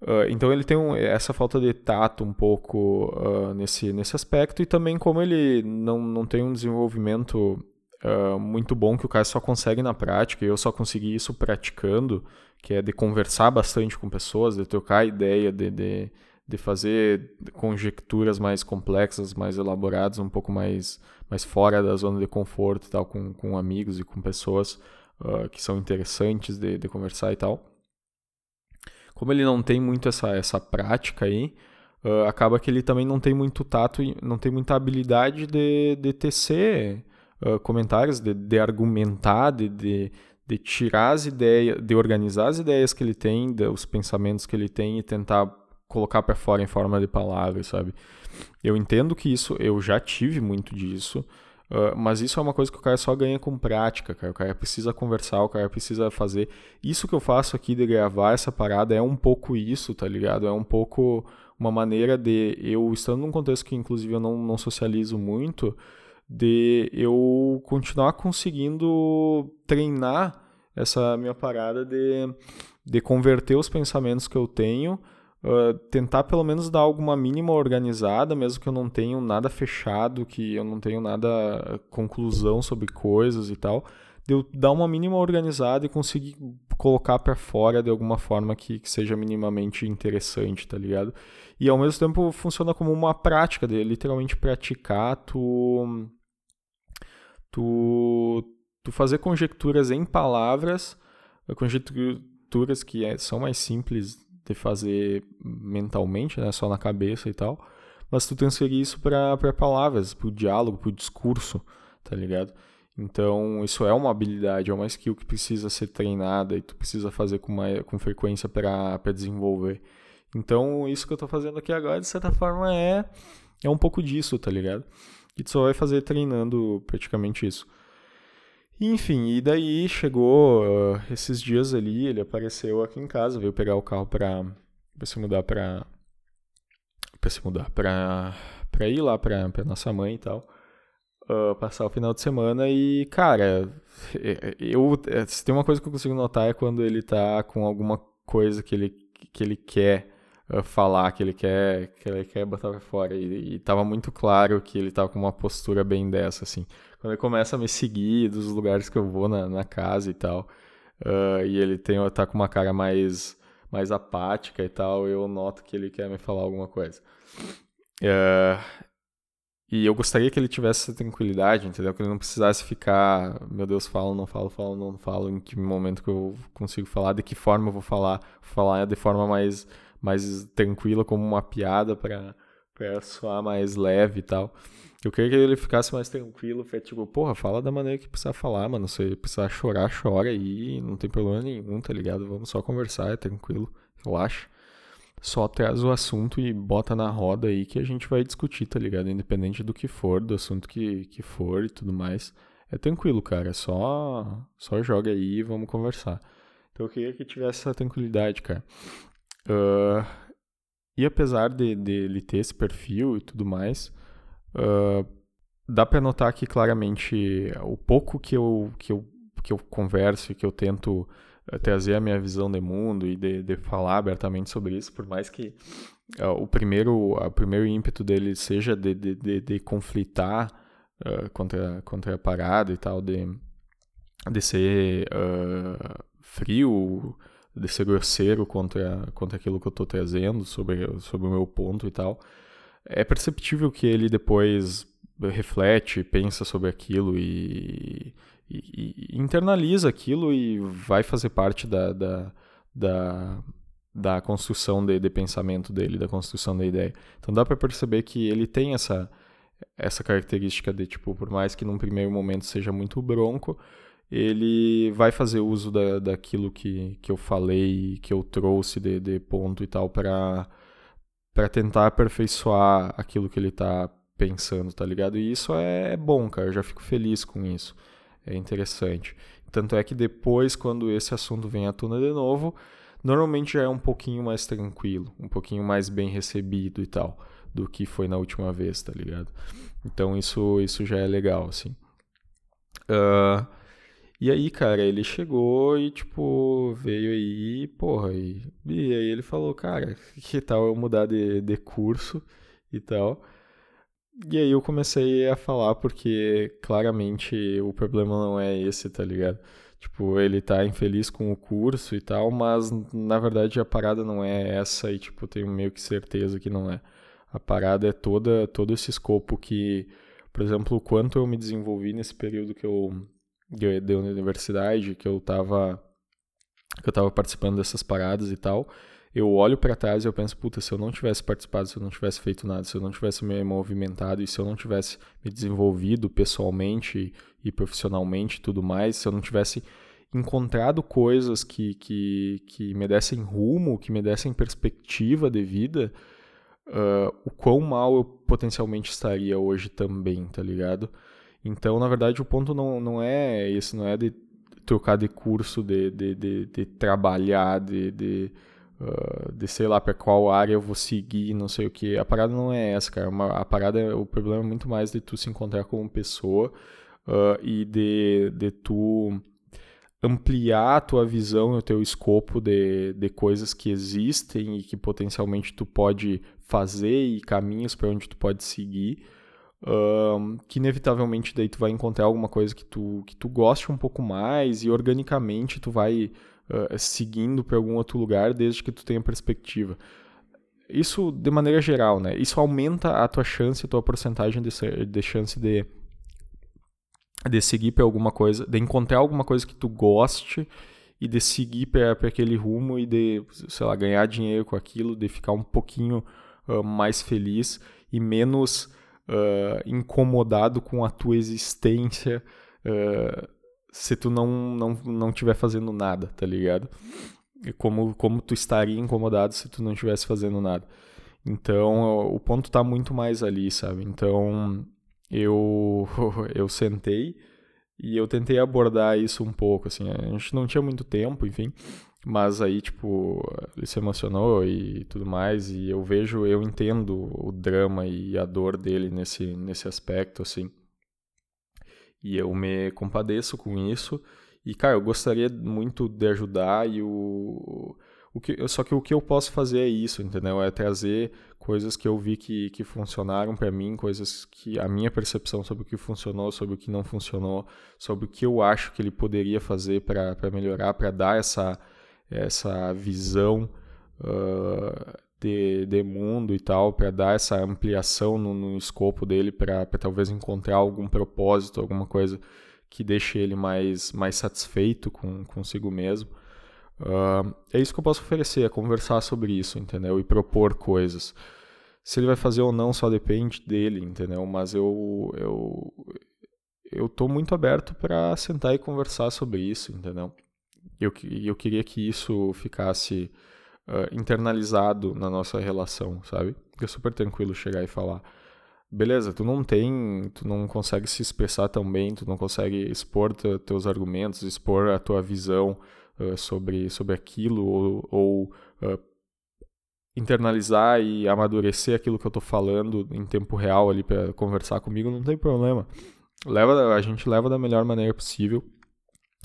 Speaker 1: Uh, então ele tem um, essa falta de tato um pouco uh, nesse, nesse aspecto e também como ele não, não tem um desenvolvimento uh, muito bom que o cara só consegue na prática e eu só consegui isso praticando, que é de conversar bastante com pessoas, de trocar ideia, de, de, de fazer conjecturas mais complexas, mais elaboradas, um pouco mais, mais fora da zona de conforto e tal, com, com amigos e com pessoas que são interessantes de, de conversar e tal. Como ele não tem muito essa, essa prática aí, uh, acaba que ele também não tem muito tato, não tem muita habilidade de, de tecer uh, comentários, de, de argumentar, de, de, de, tirar as ideias, de organizar as ideias que ele tem, os pensamentos que ele tem e tentar colocar para fora em forma de palavras, sabe? Eu entendo que isso, eu já tive muito disso, Uh, mas isso é uma coisa que o cara só ganha com prática, cara. O cara precisa conversar, o cara precisa fazer. Isso que eu faço aqui de gravar essa parada é um pouco isso, tá ligado? É um pouco uma maneira de eu, estando num contexto que inclusive eu não, não socializo muito, de eu continuar conseguindo treinar essa minha parada de, de converter os pensamentos que eu tenho Uh, tentar pelo menos dar alguma mínima organizada, mesmo que eu não tenha nada fechado, que eu não tenha nada conclusão sobre coisas e tal, de eu dar uma mínima organizada e conseguir colocar para fora de alguma forma que, que, seja minimamente interessante, tá ligado? E ao mesmo tempo funciona como uma prática de literalmente praticar tu tu tu fazer conjecturas em palavras, conjecturas que é, são mais simples de fazer mentalmente, né, só na cabeça e tal, mas tu transferir isso para palavras, para o diálogo, para o discurso, tá ligado? Então, isso é uma habilidade, é uma skill que precisa ser treinada e tu precisa fazer com, uma, com frequência para desenvolver. Então, isso que eu tô fazendo aqui agora, de certa forma, é, é um pouco disso, tá ligado? E tu só vai fazer treinando praticamente isso. Enfim, e daí chegou uh, esses dias ali, ele apareceu aqui em casa, veio pegar o carro pra, pra se mudar pra. pra se mudar, pra, pra ir lá pra, pra nossa mãe e tal. Uh, passar o final de semana e, cara, eu, se tem uma coisa que eu consigo notar é quando ele tá com alguma coisa que ele, que ele quer falar, que ele quer, que ele quer botar pra fora. E, e tava muito claro que ele tava com uma postura bem dessa, assim. Quando ele começa a me seguir dos lugares que eu vou na, na casa e tal, uh, e ele tem, tá com uma cara mais, mais apática e tal, eu noto que ele quer me falar alguma coisa. Uh, e eu gostaria que ele tivesse essa tranquilidade, entendeu? Que ele não precisasse ficar, meu Deus, falo, não falo, falo, não falo, em que momento que eu consigo falar, de que forma eu vou falar, falar de forma mais, mais tranquila, como uma piada para soar mais leve e tal. Eu queria que ele ficasse mais tranquilo, foi tipo, porra, fala da maneira que precisa falar, mano. Se precisar chorar, chora aí, não tem problema nenhum, tá ligado? Vamos só conversar, é tranquilo, relaxa só traz o assunto e bota na roda aí que a gente vai discutir, tá ligado? Independente do que for, do assunto que, que for e tudo mais. É tranquilo, cara. Só, só joga aí e vamos conversar. Então eu queria que tivesse essa tranquilidade, cara. Uh, e apesar de, de ele ter esse perfil e tudo mais, uh, dá para notar que claramente o pouco que eu, que eu, que eu converso que eu tento trazer a minha visão de mundo e de, de falar abertamente sobre isso, por mais que uh, o primeiro o primeiro ímpeto dele seja de, de, de, de conflitar uh, contra, contra a parada e tal, de, de ser uh, frio, de ser grosseiro contra, contra aquilo que eu estou trazendo, sobre, sobre o meu ponto e tal, é perceptível que ele depois reflete, pensa sobre aquilo e e, e, internaliza aquilo e vai fazer parte da, da, da, da construção de, de, pensamento dele, da construção da ideia. Então dá para perceber que ele tem essa, essa característica de, tipo, por mais que num primeiro momento seja muito bronco, ele vai fazer uso da, daquilo que, que eu falei, que eu trouxe de, de ponto e tal, para tentar aperfeiçoar aquilo que ele está pensando, tá ligado? E isso é bom, cara, eu já fico feliz com isso é interessante. Tanto é que depois, quando esse assunto vem à tona de novo, normalmente já é um pouquinho mais tranquilo, um pouquinho mais bem recebido e tal, do que foi na última vez, tá ligado? Então isso, isso já é legal, assim. Uh, e aí, cara, ele chegou e, tipo, veio aí, porra, e, e aí ele falou, cara, que tal eu mudar de, de curso e tal. E aí eu comecei a falar porque claramente o problema não é esse, tá ligado? Tipo, ele tá infeliz com o curso e tal, mas na verdade a parada não é essa e tipo, tenho meio que certeza que não é. A parada é toda todo esse escopo que, por exemplo, o quanto eu me desenvolvi nesse período que eu dei na universidade, que eu tava que eu tava participando dessas paradas e tal eu olho para trás e eu penso, puta, se eu não tivesse participado, se eu não tivesse feito nada, se eu não tivesse me movimentado e se eu não tivesse me desenvolvido pessoalmente e profissionalmente e tudo mais, se eu não tivesse encontrado coisas que, que, que me dessem rumo, que me dessem perspectiva de vida, uh, o quão mal eu potencialmente estaria hoje também, tá ligado? Então, na verdade, o ponto não, não é esse, não é de trocar de curso, de, de, de, de trabalhar, de, de uh, de sei lá para qual área eu vou seguir, não sei o que. A parada não é essa, cara. Uma, a parada, é, o problema é muito mais de tu se encontrar como pessoa uh, e de, de tu ampliar a tua visão e o teu escopo de, de coisas que existem e que potencialmente tu pode fazer e caminhos para onde tu pode seguir. Um, que inevitavelmente daí tu vai encontrar alguma coisa que tu, que tu goste um pouco mais e organicamente tu vai uh, seguindo para algum outro lugar desde que tu tenha perspectiva. Isso de maneira geral, né? Isso aumenta a tua chance, a tua porcentagem de, de chance de, de seguir para alguma coisa, de encontrar alguma coisa que tu goste e de seguir para aquele rumo e de, sei lá, ganhar dinheiro com aquilo, de ficar um pouquinho uh, mais feliz e menos uh, incomodado com a tua existência uh, se tu não, não, não tiver fazendo nada, tá ligado? E como, como tu estaria incomodado se tu não estivesse fazendo nada. Então, o ponto tá muito mais ali, sabe? Então, eu, eu sentei E eu tentei abordar isso um pouco, assim, a gente não tinha muito tempo, enfim, mas aí, tipo, ele se emocionou e tudo mais, e eu vejo, eu entendo o drama e a dor dele nesse, nesse aspecto, assim. E eu me compadeço com isso. E, cara, eu gostaria muito de ajudar e o. o que, só que o que eu posso fazer é isso, entendeu? É trazer coisas que eu vi que, que funcionaram para mim, coisas que a minha percepção sobre o que funcionou, sobre o que não funcionou, sobre o que eu acho que ele poderia fazer para melhorar, para dar essa, essa visão uh, de, de mundo e tal, para dar essa ampliação no, no escopo dele, para talvez encontrar algum propósito, alguma coisa que deixe ele mais, mais satisfeito com consigo mesmo. Uh, é isso que eu posso oferecer, é conversar sobre isso, entendeu? E propor coisas. Se ele vai fazer ou não só depende dele, entendeu? Mas eu eu eu tô muito aberto para sentar e conversar sobre isso, entendeu? Eu eu queria que isso ficasse uh, internalizado na nossa relação, sabe? É super tranquilo chegar e falar, beleza, tu não tem, tu não consegue se expressar tão bem, tu não consegue expor te, teus argumentos, expor a tua visão uh, sobre, sobre aquilo ou, ou uh, internalizar e amadurecer aquilo que eu tô falando em tempo real ali para conversar comigo, não tem problema. Leva, a gente leva da melhor maneira possível.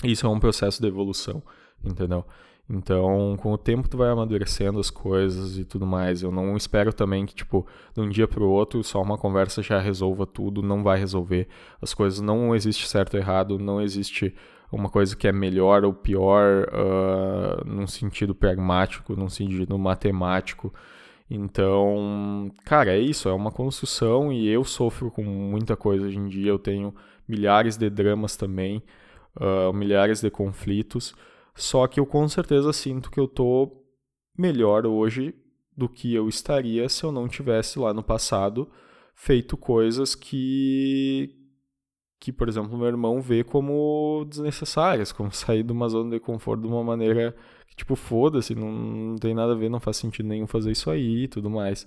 Speaker 1: Isso é um processo de evolução, entendeu? Então, com o tempo tu vai amadurecendo as coisas e tudo mais. Eu não espero também que, tipo, de um dia para o outro, só uma conversa já resolva tudo. Não vai resolver. As coisas não existe certo ou errado, não existe uma coisa que é melhor ou pior uh, num sentido pragmático, num sentido matemático. Então, cara, é isso, é uma construção e eu sofro com muita coisa hoje em dia. Eu tenho milhares de dramas também, uh, milhares de conflitos. Só que eu com certeza sinto que eu tô melhor hoje do que eu estaria se eu não tivesse lá no passado feito coisas que que, por exemplo, meu irmão vê como desnecessárias, como sair de uma zona de conforto de uma maneira que, tipo, foda-se, não, não tem nada a ver, não faz sentido nenhum fazer isso aí e tudo mais.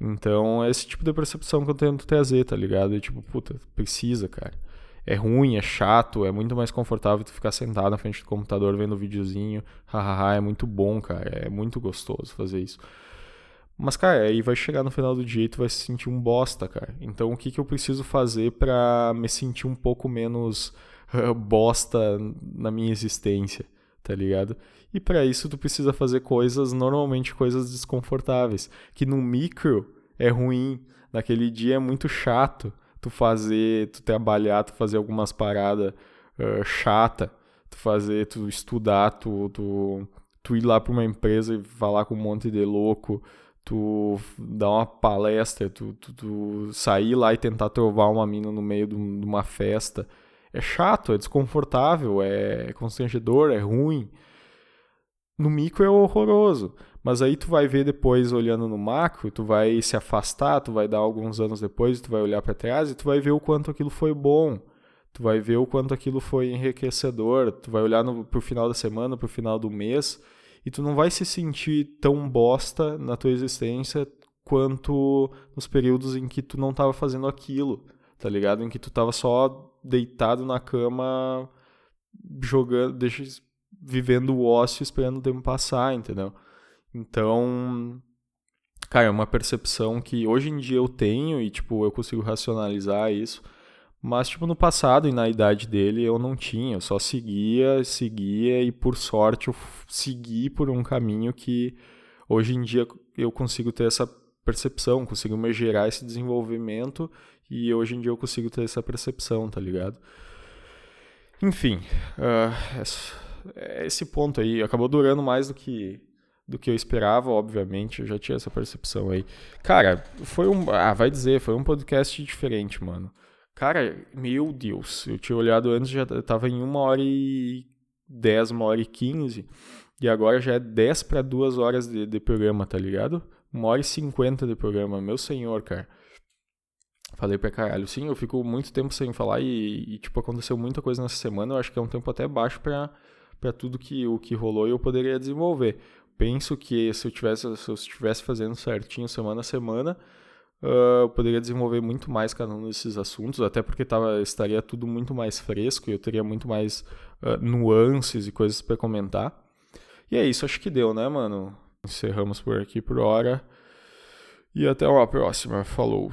Speaker 1: Então, é esse tipo de percepção que eu tento trazer, tá ligado? E, tipo, puta, precisa, cara é ruim, é chato, é muito mais confortável tu ficar sentado na frente do computador vendo um videozinho, hahaha, é muito bom, cara, é muito gostoso fazer isso. Mas, cara, aí vai chegar no final do dia e tu vai se sentir um bosta, cara. Então, o que, que eu preciso fazer para me sentir um pouco menos bosta na minha existência, tá ligado? E para isso tu precisa fazer coisas, normalmente coisas desconfortáveis, que no micro é ruim, naquele dia é muito chato tu fazer, tu trabalhar, tu fazer algumas paradas uh, chata, tu fazer, tu estudar, tu, tu, tu ir lá para uma empresa e falar com um monte de louco, tu dar uma palestra, tu, tu, tu, sair lá e tentar trovar uma mina no meio de uma festa. É chato, é desconfortável, é constrangedor, é ruim. No micro é horroroso. Mas aí tu vai ver depois olhando no macro, tu vai se afastar, tu vai dar alguns anos depois, tu vai olhar para trás e tu vai ver o quanto aquilo foi bom. Tu vai ver o quanto aquilo foi enriquecedor. Tu vai olhar no, pro final da semana, pro final do mês e tu não vai se sentir tão bosta na tua existência quanto nos períodos em que tu não estava fazendo aquilo, tá ligado? Em que tu estava só deitado na cama jogando, deixa, vivendo o ócio esperando o tempo passar, entendeu? Então, cara, é uma percepção que hoje em dia eu tenho e, tipo, eu consigo racionalizar isso. Mas, tipo, no passado e na idade dele eu não tinha. Eu só seguia, seguia e, por sorte, eu segui por um caminho que hoje em dia eu consigo ter essa percepção, consigo me gerar esse desenvolvimento e hoje em dia eu consigo ter essa percepção, tá ligado? Enfim, uh, esse ponto aí acabou durando mais do que do que eu esperava, obviamente, eu já tinha essa percepção aí. Cara, foi um. Ah, vai dizer, foi um podcast diferente, mano. Cara, meu Deus, eu tinha olhado antes, já tava em uma hora e 10, uma hora e 15, e agora já é 10 para 2 horas de, de programa, tá ligado? Uma hora e 50 de programa, meu senhor, cara. Falei pra caralho. Sim, eu fico muito tempo sem falar e, e, tipo, aconteceu muita coisa nessa semana. Eu acho que é um tempo até baixo pra, tudo que, o que rolou e eu poderia desenvolver penso que se eu se eu estivesse fazendo certinho semana a semana, Uh, poderia desenvolver muito mais cada um desses assuntos, até porque tava, estaria tudo muito mais fresco e eu teria muito mais uh, nuances e coisas para comentar. E é isso, acho que deu, né, mano? Encerramos por aqui por hora. E até uma próxima. Falou!